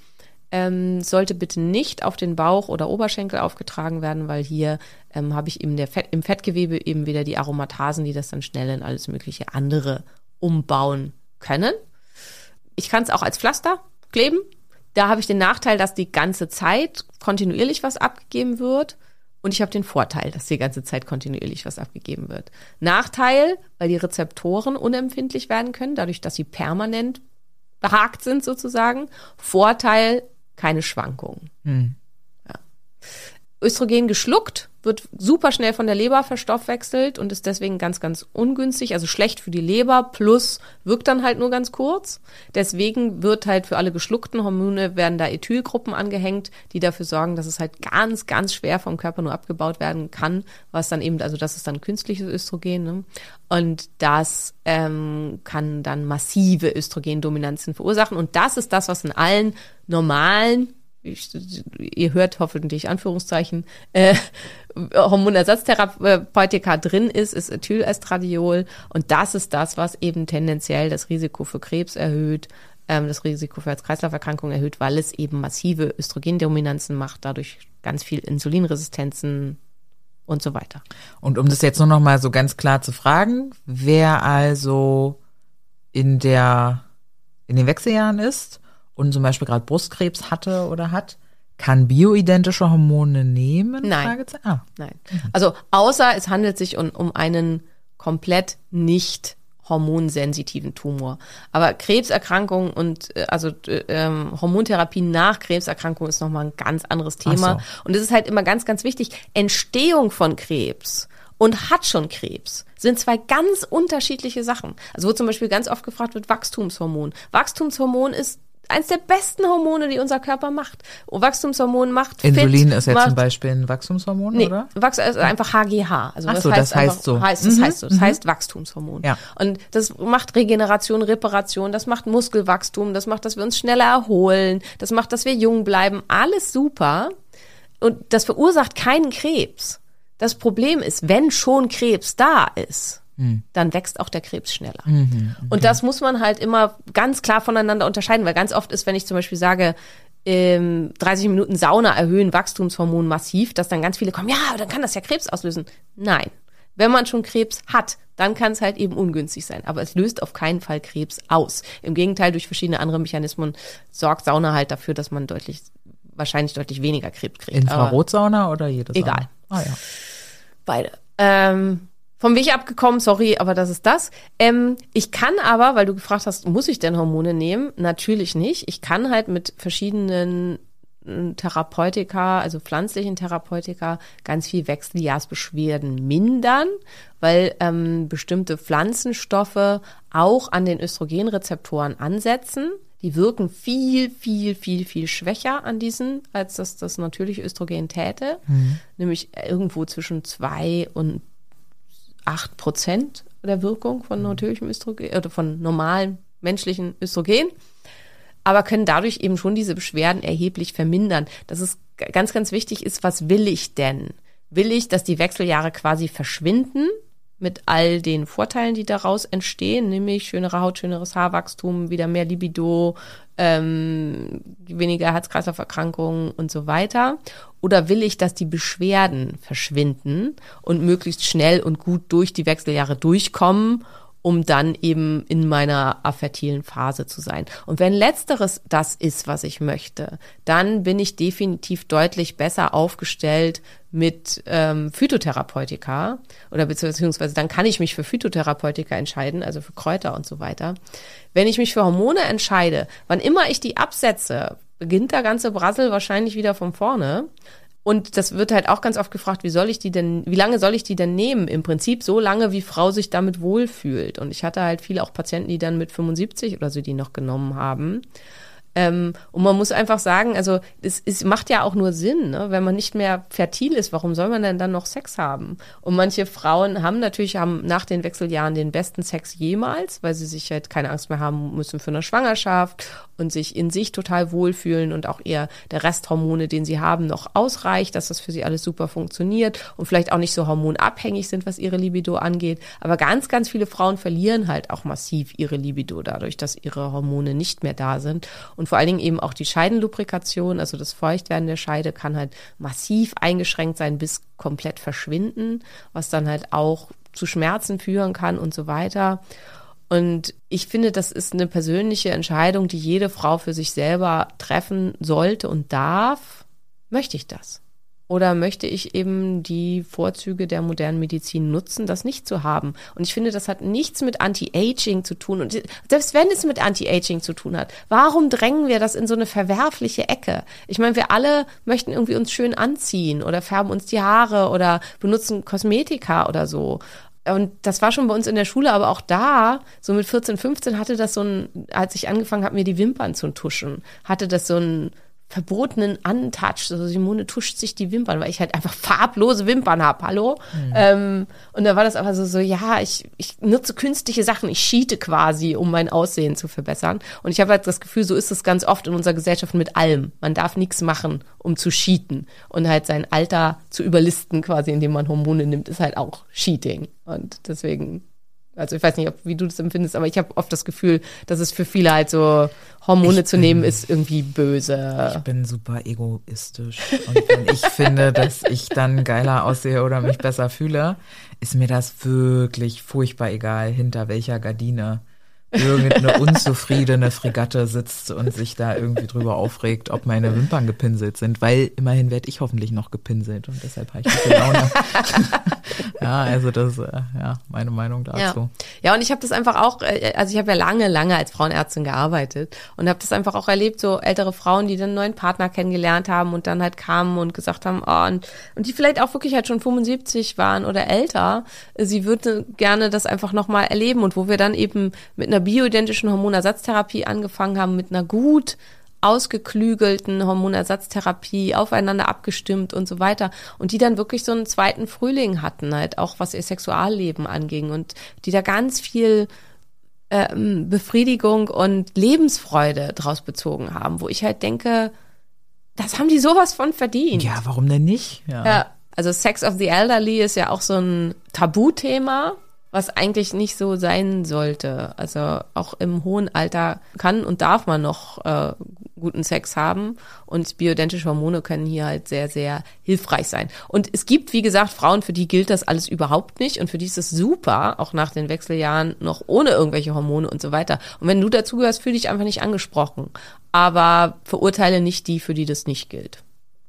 Ähm, sollte bitte nicht auf den Bauch oder Oberschenkel aufgetragen werden, weil hier ähm, habe ich eben der Fett, im Fettgewebe eben wieder die Aromatasen, die das dann schnell in alles mögliche andere umbauen können. Ich kann es auch als Pflaster kleben, da habe ich den Nachteil, dass die ganze Zeit kontinuierlich was abgegeben wird. Und ich habe den Vorteil, dass die ganze Zeit kontinuierlich was abgegeben wird. Nachteil, weil die Rezeptoren unempfindlich werden können, dadurch, dass sie permanent behakt sind sozusagen. Vorteil, keine Schwankungen. Hm. Ja. Östrogen geschluckt wird super schnell von der Leber verstoffwechselt und ist deswegen ganz, ganz ungünstig, also schlecht für die Leber, plus wirkt dann halt nur ganz kurz. Deswegen wird halt für alle geschluckten Hormone werden da Ethylgruppen angehängt, die dafür sorgen, dass es halt ganz, ganz schwer vom Körper nur abgebaut werden kann, was dann eben, also das ist dann künstliches Östrogen. Ne? Und das ähm, kann dann massive Östrogendominanzen verursachen. Und das ist das, was in allen normalen ich, ihr hört hoffentlich Anführungszeichen, äh, Hormonersatztherapeutika drin ist, ist Ethylestradiol. Und das ist das, was eben tendenziell das Risiko für Krebs erhöht, ähm, das Risiko für Herz-Kreislauf-Erkrankungen erhöht, weil es eben massive Östrogendominanzen macht, dadurch ganz viel Insulinresistenzen und so weiter. Und um das jetzt nur noch mal so ganz klar zu fragen, wer also in der in den Wechseljahren ist und zum Beispiel gerade Brustkrebs hatte oder hat, kann bioidentische Hormone nehmen? Nein. Ah. Nein. Also außer es handelt sich um, um einen komplett nicht hormonsensitiven Tumor. Aber Krebserkrankungen und äh, also äh, ähm, Hormontherapie nach Krebserkrankungen ist nochmal ein ganz anderes Thema. Ach Und es ist halt immer ganz, ganz wichtig. Entstehung von Krebs und hat schon Krebs sind zwei ganz unterschiedliche Sachen. Also wo zum Beispiel ganz oft gefragt wird, Wachstumshormon. Wachstumshormon ist eins der besten Hormone, die unser Körper macht. Wachstumshormon macht Insulin fit, ist jetzt macht, zum Beispiel ein Wachstumshormon, Nee, oder? Wachs also einfach HGH. Also Ach so, das heißt einfach, so. Heißt, das Mhm, heißt so. Das heißt Wachstumshormon. Ja. Und das macht Regeneration, Reparation, das macht Muskelwachstum, das macht, dass wir uns schneller erholen, das macht, dass wir jung bleiben. Alles super. Und das verursacht keinen Krebs. Das Problem ist, wenn schon Krebs da ist, dann wächst auch der Krebs schneller. Und das muss man halt immer ganz klar voneinander unterscheiden, weil ganz oft ist, wenn ich zum Beispiel sage, ähm, 30 Minuten Sauna erhöhen Wachstumshormon massiv, dass dann ganz viele kommen, ja, dann kann das ja Krebs auslösen. Nein. Wenn man schon Krebs hat, dann kann es halt eben ungünstig sein. Aber es löst auf keinen Fall Krebs aus. Im Gegenteil, durch verschiedene andere Mechanismen sorgt Sauna halt dafür, dass man deutlich, wahrscheinlich deutlich weniger Krebs kriegt. Infrarotsauna oder jede Sauna? Egal. Ah ja. Beide. Ähm, vom Weg abgekommen, sorry, aber das ist das. Ähm, ich kann aber, weil du gefragt hast, muss ich denn Hormone nehmen? Natürlich nicht. Ich kann halt mit verschiedenen äh, Therapeutika, also pflanzlichen Therapeutika, ganz viel Wechseljahrsbeschwerden mindern, weil ähm, bestimmte Pflanzenstoffe auch an den Östrogenrezeptoren ansetzen. Die wirken viel, viel, viel, viel schwächer an diesen, als das das natürliche Östrogen täte. Nämlich irgendwo zwischen zwei und acht Prozent der Wirkung von natürlichem Östrogen oder von normalem menschlichen Östrogen, aber können dadurch eben schon diese Beschwerden erheblich vermindern. Das ist ganz, ganz wichtig ist, was will ich denn? Will ich, dass die Wechseljahre quasi verschwinden? Mit all den Vorteilen, die daraus entstehen, nämlich schönere Haut, schöneres Haarwachstum, wieder mehr Libido, ähm, weniger Herz-Kreislauf-Erkrankungen und so weiter? Oder will ich, dass die Beschwerden verschwinden und möglichst schnell und gut durch die Wechseljahre durchkommen um dann eben in meiner affertilen Phase zu sein. Und wenn letzteres das ist, was ich möchte, dann bin ich definitiv deutlich besser aufgestellt mit ähm, Phytotherapeutika oder beziehungsweise dann kann ich mich für Phytotherapeutika entscheiden, also für Kräuter und so weiter. Wenn ich mich für Hormone entscheide, wann immer ich die absetze, beginnt der ganze Brassel wahrscheinlich wieder von vorne. Und das wird halt auch ganz oft gefragt, wie soll ich die denn, wie lange soll ich die denn nehmen? Im Prinzip so lange, wie Frau sich damit wohlfühlt. Und ich hatte halt viele auch Patienten, die dann mit 75 oder so die noch genommen haben. Ähm, und man muss einfach sagen, also es, es macht ja auch nur Sinn, ne? wenn man nicht mehr fertil ist, warum soll man denn dann noch Sex haben? Und manche Frauen haben natürlich haben nach den Wechseljahren den besten Sex jemals, weil sie sich halt keine Angst mehr haben müssen für eine Schwangerschaft und sich in sich total wohlfühlen und auch eher der Resthormone, den sie haben, noch ausreicht, dass das für sie alles super funktioniert und vielleicht auch nicht so hormonabhängig sind, was ihre Libido angeht. Aber ganz, ganz viele Frauen verlieren halt auch massiv ihre Libido dadurch, dass ihre Hormone nicht mehr da sind. Und vor allen Dingen eben auch die Scheidenlubrikation, also das Feuchtwerden der Scheide kann halt massiv eingeschränkt sein bis komplett verschwinden, was dann halt auch zu Schmerzen führen kann und so weiter. Und ich finde, das ist eine persönliche Entscheidung, die jede Frau für sich selber treffen sollte und darf. Möchte ich das? Oder möchte ich eben die Vorzüge der modernen Medizin nutzen, das nicht zu haben? Und ich finde, das hat nichts mit Anti-Aging zu tun. Und selbst wenn es mit Anti-Aging zu tun hat, warum drängen wir das in so eine verwerfliche Ecke? Ich meine, wir alle möchten irgendwie uns schön anziehen oder färben uns die Haare oder benutzen Kosmetika oder so. Und das war schon bei uns in der Schule, aber auch da, so mit 14, 15 hatte das so ein, als ich angefangen habe, mir die Wimpern zu tuschen, hatte das so ein, verbotenen Untouch. So Simone tuscht sich die Wimpern, weil ich halt einfach farblose Wimpern habe. Hallo? Mhm. Ähm, und da war das aber so, so, ja, ich, ich nutze künstliche Sachen, ich cheate quasi, um mein Aussehen zu verbessern. Und ich habe halt das Gefühl, so ist es ganz oft in unserer Gesellschaft mit allem. Man darf nichts machen, um zu cheaten. Und halt sein Alter zu überlisten, quasi, indem man Hormone nimmt, ist halt auch Cheating. Und deswegen also ich weiß nicht, ob, wie du das empfindest, aber ich habe oft das Gefühl, dass es für viele halt so Hormone ich zu nehmen ist irgendwie böse. Ich bin super egoistisch und wenn ich finde, dass ich dann geiler aussehe oder mich besser fühle, ist mir das wirklich furchtbar egal, hinter welcher Gardine irgendeine unzufriedene Fregatte sitzt und sich da irgendwie drüber aufregt, ob meine Wimpern gepinselt sind, weil immerhin werde ich hoffentlich noch gepinselt und deshalb habe ich gute Laune. ja, also das äh, ja meine Meinung dazu. Ja, ja und ich habe das einfach auch, äh, also ich habe ja lange, lange als Frauenärztin gearbeitet und habe das einfach auch erlebt, so ältere Frauen, die dann einen neuen Partner kennengelernt haben und dann halt kamen und gesagt haben, oh, und, und die vielleicht auch wirklich halt schon 75 waren oder älter, sie würde gerne das einfach nochmal erleben und wo wir dann eben mit einer bioidentischen Hormonersatztherapie angefangen haben, mit einer gut ausgeklügelten Hormonersatztherapie aufeinander abgestimmt und so weiter und die dann wirklich so einen zweiten Frühling hatten halt auch was ihr Sexualleben anging und die da ganz viel ähm, Befriedigung und Lebensfreude draus bezogen haben, wo ich halt denke, das haben die sowas von verdient. Ja, warum denn nicht? Ja. ja also Sex of the Elderly ist ja auch so ein Tabuthema was eigentlich nicht so sein sollte. Also auch im hohen Alter kann und darf man noch äh, guten Sex haben und bioidentische Hormone können hier halt sehr, sehr hilfreich sein. Und es gibt, wie gesagt, Frauen, für die gilt das alles überhaupt nicht und für die ist es super, auch nach den Wechseljahren noch ohne irgendwelche Hormone und so weiter. Und wenn du dazugehörst, fühl dich einfach nicht angesprochen. Aber verurteile nicht die, für die das nicht gilt.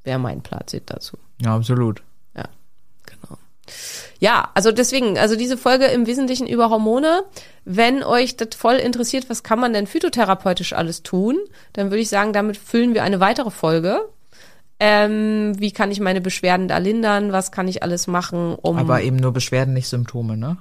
Wäre mein Fazit dazu. Ja, absolut. Ja, also deswegen, also diese Folge im Wesentlichen über Hormone. Wenn euch das voll interessiert, was kann man denn phytotherapeutisch alles tun, dann würde ich sagen, damit füllen wir eine weitere Folge. Ähm, wie kann ich meine Beschwerden da lindern? Was kann ich alles machen, um. Aber eben nur Beschwerden, nicht Symptome, ne?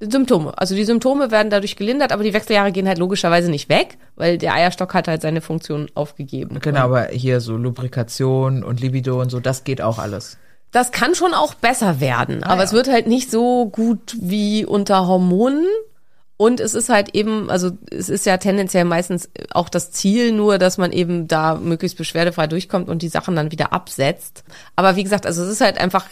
Symptome. Also die Symptome werden dadurch gelindert, aber die Wechseljahre gehen halt logischerweise nicht weg, weil der Eierstock hat halt seine Funktion aufgegeben. Genau, aber hier so Lubrikation und Libido und so, das geht auch alles. Das kann schon auch besser werden, ah, aber ja. es wird halt nicht so gut wie unter Hormonen. Und es ist halt eben, also es ist ja tendenziell meistens auch das Ziel nur, dass man eben da möglichst beschwerdefrei durchkommt und die Sachen dann wieder absetzt. Aber wie gesagt, also es ist halt einfach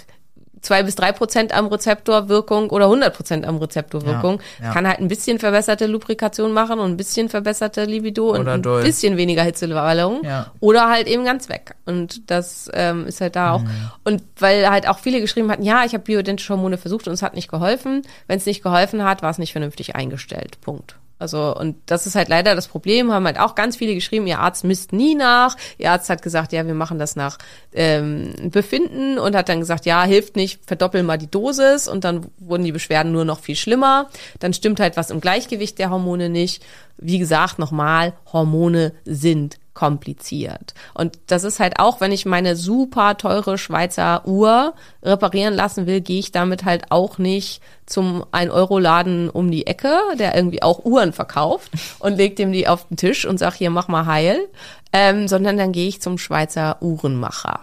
zwei bis drei Prozent am Rezeptor Wirkung oder 100 Prozent am Rezeptor Wirkung. Ja, ja. Kann halt ein bisschen verbesserte Lubrikation machen und ein bisschen verbesserte Libido und Oder ein doll. bisschen weniger Hitzewallung. Ja. Oder halt eben ganz weg. Und das ähm, ist halt da auch. Mhm. Und weil halt auch viele geschrieben hatten, ja, ich habe bioidentische Hormone versucht und es hat nicht geholfen. Wenn es nicht geholfen hat, war es nicht vernünftig eingestellt. Punkt. Also, und das ist halt leider das Problem, haben halt auch ganz viele geschrieben, ihr Arzt misst nie nach. Ihr Arzt hat gesagt, ja, wir machen das nach ähm, Befinden und hat dann gesagt, ja, hilft nicht, verdoppeln mal die Dosis und dann wurden die Beschwerden nur noch viel schlimmer. Dann stimmt halt was im Gleichgewicht der Hormone nicht. Wie gesagt, nochmal, Hormone sind kompliziert. Und das ist halt auch, wenn ich meine super teure Schweizer Uhr reparieren lassen will, gehe ich damit halt auch nicht zum 1-Euro-Laden um die Ecke, der irgendwie auch Uhren verkauft und legt dem die auf den Tisch und sag hier, mach mal heil, ähm, sondern dann gehe ich zum Schweizer Uhrenmacher,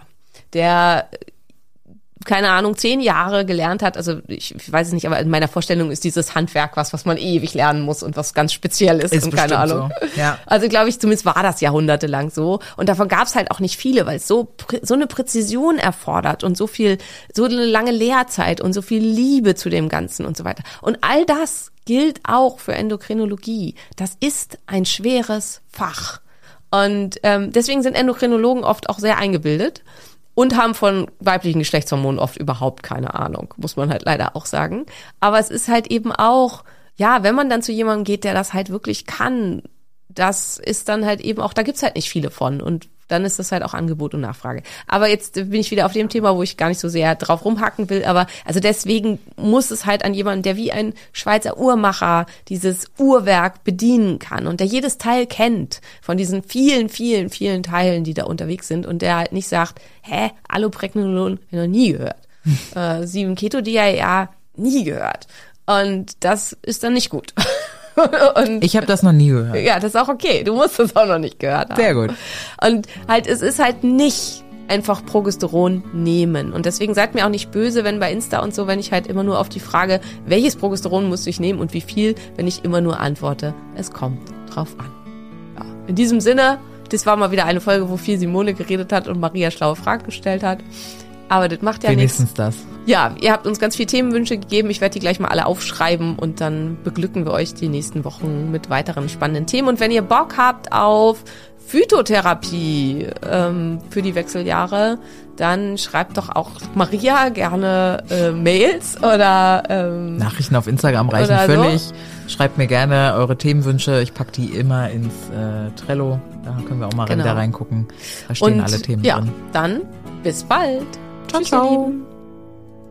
der keine Ahnung, zehn Jahre gelernt hat, also ich, ich weiß es nicht, aber in meiner Vorstellung ist dieses Handwerk was, was man ewig lernen muss und was ganz speziell ist, Ist und keine Ahnung. so, ja. Also glaube ich, zumindest war das jahrhundertelang so. Und davon gab es halt auch nicht viele, weil es so, so eine Präzision erfordert und so viel, so eine lange Lehrzeit und so viel Liebe zu dem Ganzen und so weiter. Und all das gilt auch für Endokrinologie. Das ist ein schweres Fach. Und ähm, deswegen sind Endokrinologen oft auch sehr eingebildet und haben von weiblichen Geschlechtshormonen oft überhaupt keine Ahnung, muss man halt leider auch sagen. Aber es ist halt eben auch, ja, wenn man dann zu jemandem geht, der das halt wirklich kann, das ist dann halt eben auch, da gibt's halt nicht viele von und dann ist das halt auch Angebot und Nachfrage. Aber jetzt bin ich wieder auf dem Thema, wo ich gar nicht so sehr drauf rumhacken will, aber also deswegen muss es halt an jemanden, der wie ein Schweizer Uhrmacher dieses Uhrwerk bedienen kann und der jedes Teil kennt von diesen vielen, vielen, vielen Teilen, die da unterwegs sind und der halt nicht sagt, hä, Allopregnolon, noch nie gehört. äh, 7 Keto DIA, nie gehört. Und das ist dann nicht gut. und Ich habe das noch nie gehört. ja, das ist auch okay. Du musst es auch noch nicht gehört haben. Sehr gut. Und halt, es ist halt nicht einfach Progesteron nehmen. Und deswegen seid mir auch nicht böse, wenn bei Insta und so, wenn ich halt immer nur auf die Frage, welches Progesteron muss ich nehmen und wie viel, wenn ich immer nur antworte, es kommt drauf an. Ja. In diesem Sinne, das war mal wieder eine Folge, wo viel Simone geredet hat und Maria schlaue Fragen gestellt hat. Aber das macht ja nichts. Wenigstens das. Ja, ihr habt uns ganz viele Themenwünsche gegeben. Ich werde die gleich mal alle aufschreiben und dann beglücken wir euch die nächsten Wochen mit weiteren spannenden Themen. Und wenn ihr Bock habt auf Phytotherapie ähm, für die Wechseljahre, dann schreibt doch auch Maria gerne äh, Mails oder ähm, Nachrichten auf Instagram reichen Oder so. völlig. Schreibt mir gerne eure Themenwünsche. Ich pack die immer ins äh, Trello. Da können wir auch mal Genau. wieder reingucken. Da stehen und alle Themen ja, drin. dann bis bald. Ciao, Tschüss, ihr ciao.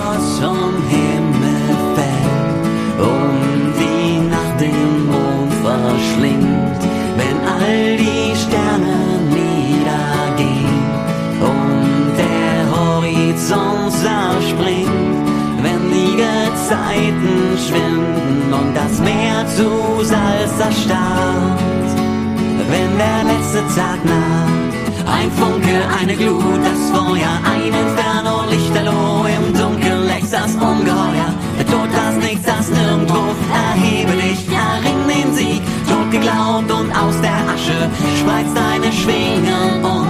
Helios vom Himmel fällt und die Nacht den Mond verschlingt, wenn all die Sterne niedergehen und der Horizont zerspringt, wenn die Gezeiten schwinden und das Meer zu Salz erstarrt, wenn der letzte Tag naht. Ein Funke, eine Glut, das Feuer, ein Inferno, Lichterloh, im Lächst das Ungeheuer. Der Tod, das Nichts, das Nirgendwo, erhebe dich, erring den Sieg. Tot geglaubt und aus der Asche spreizt deine Schwingen und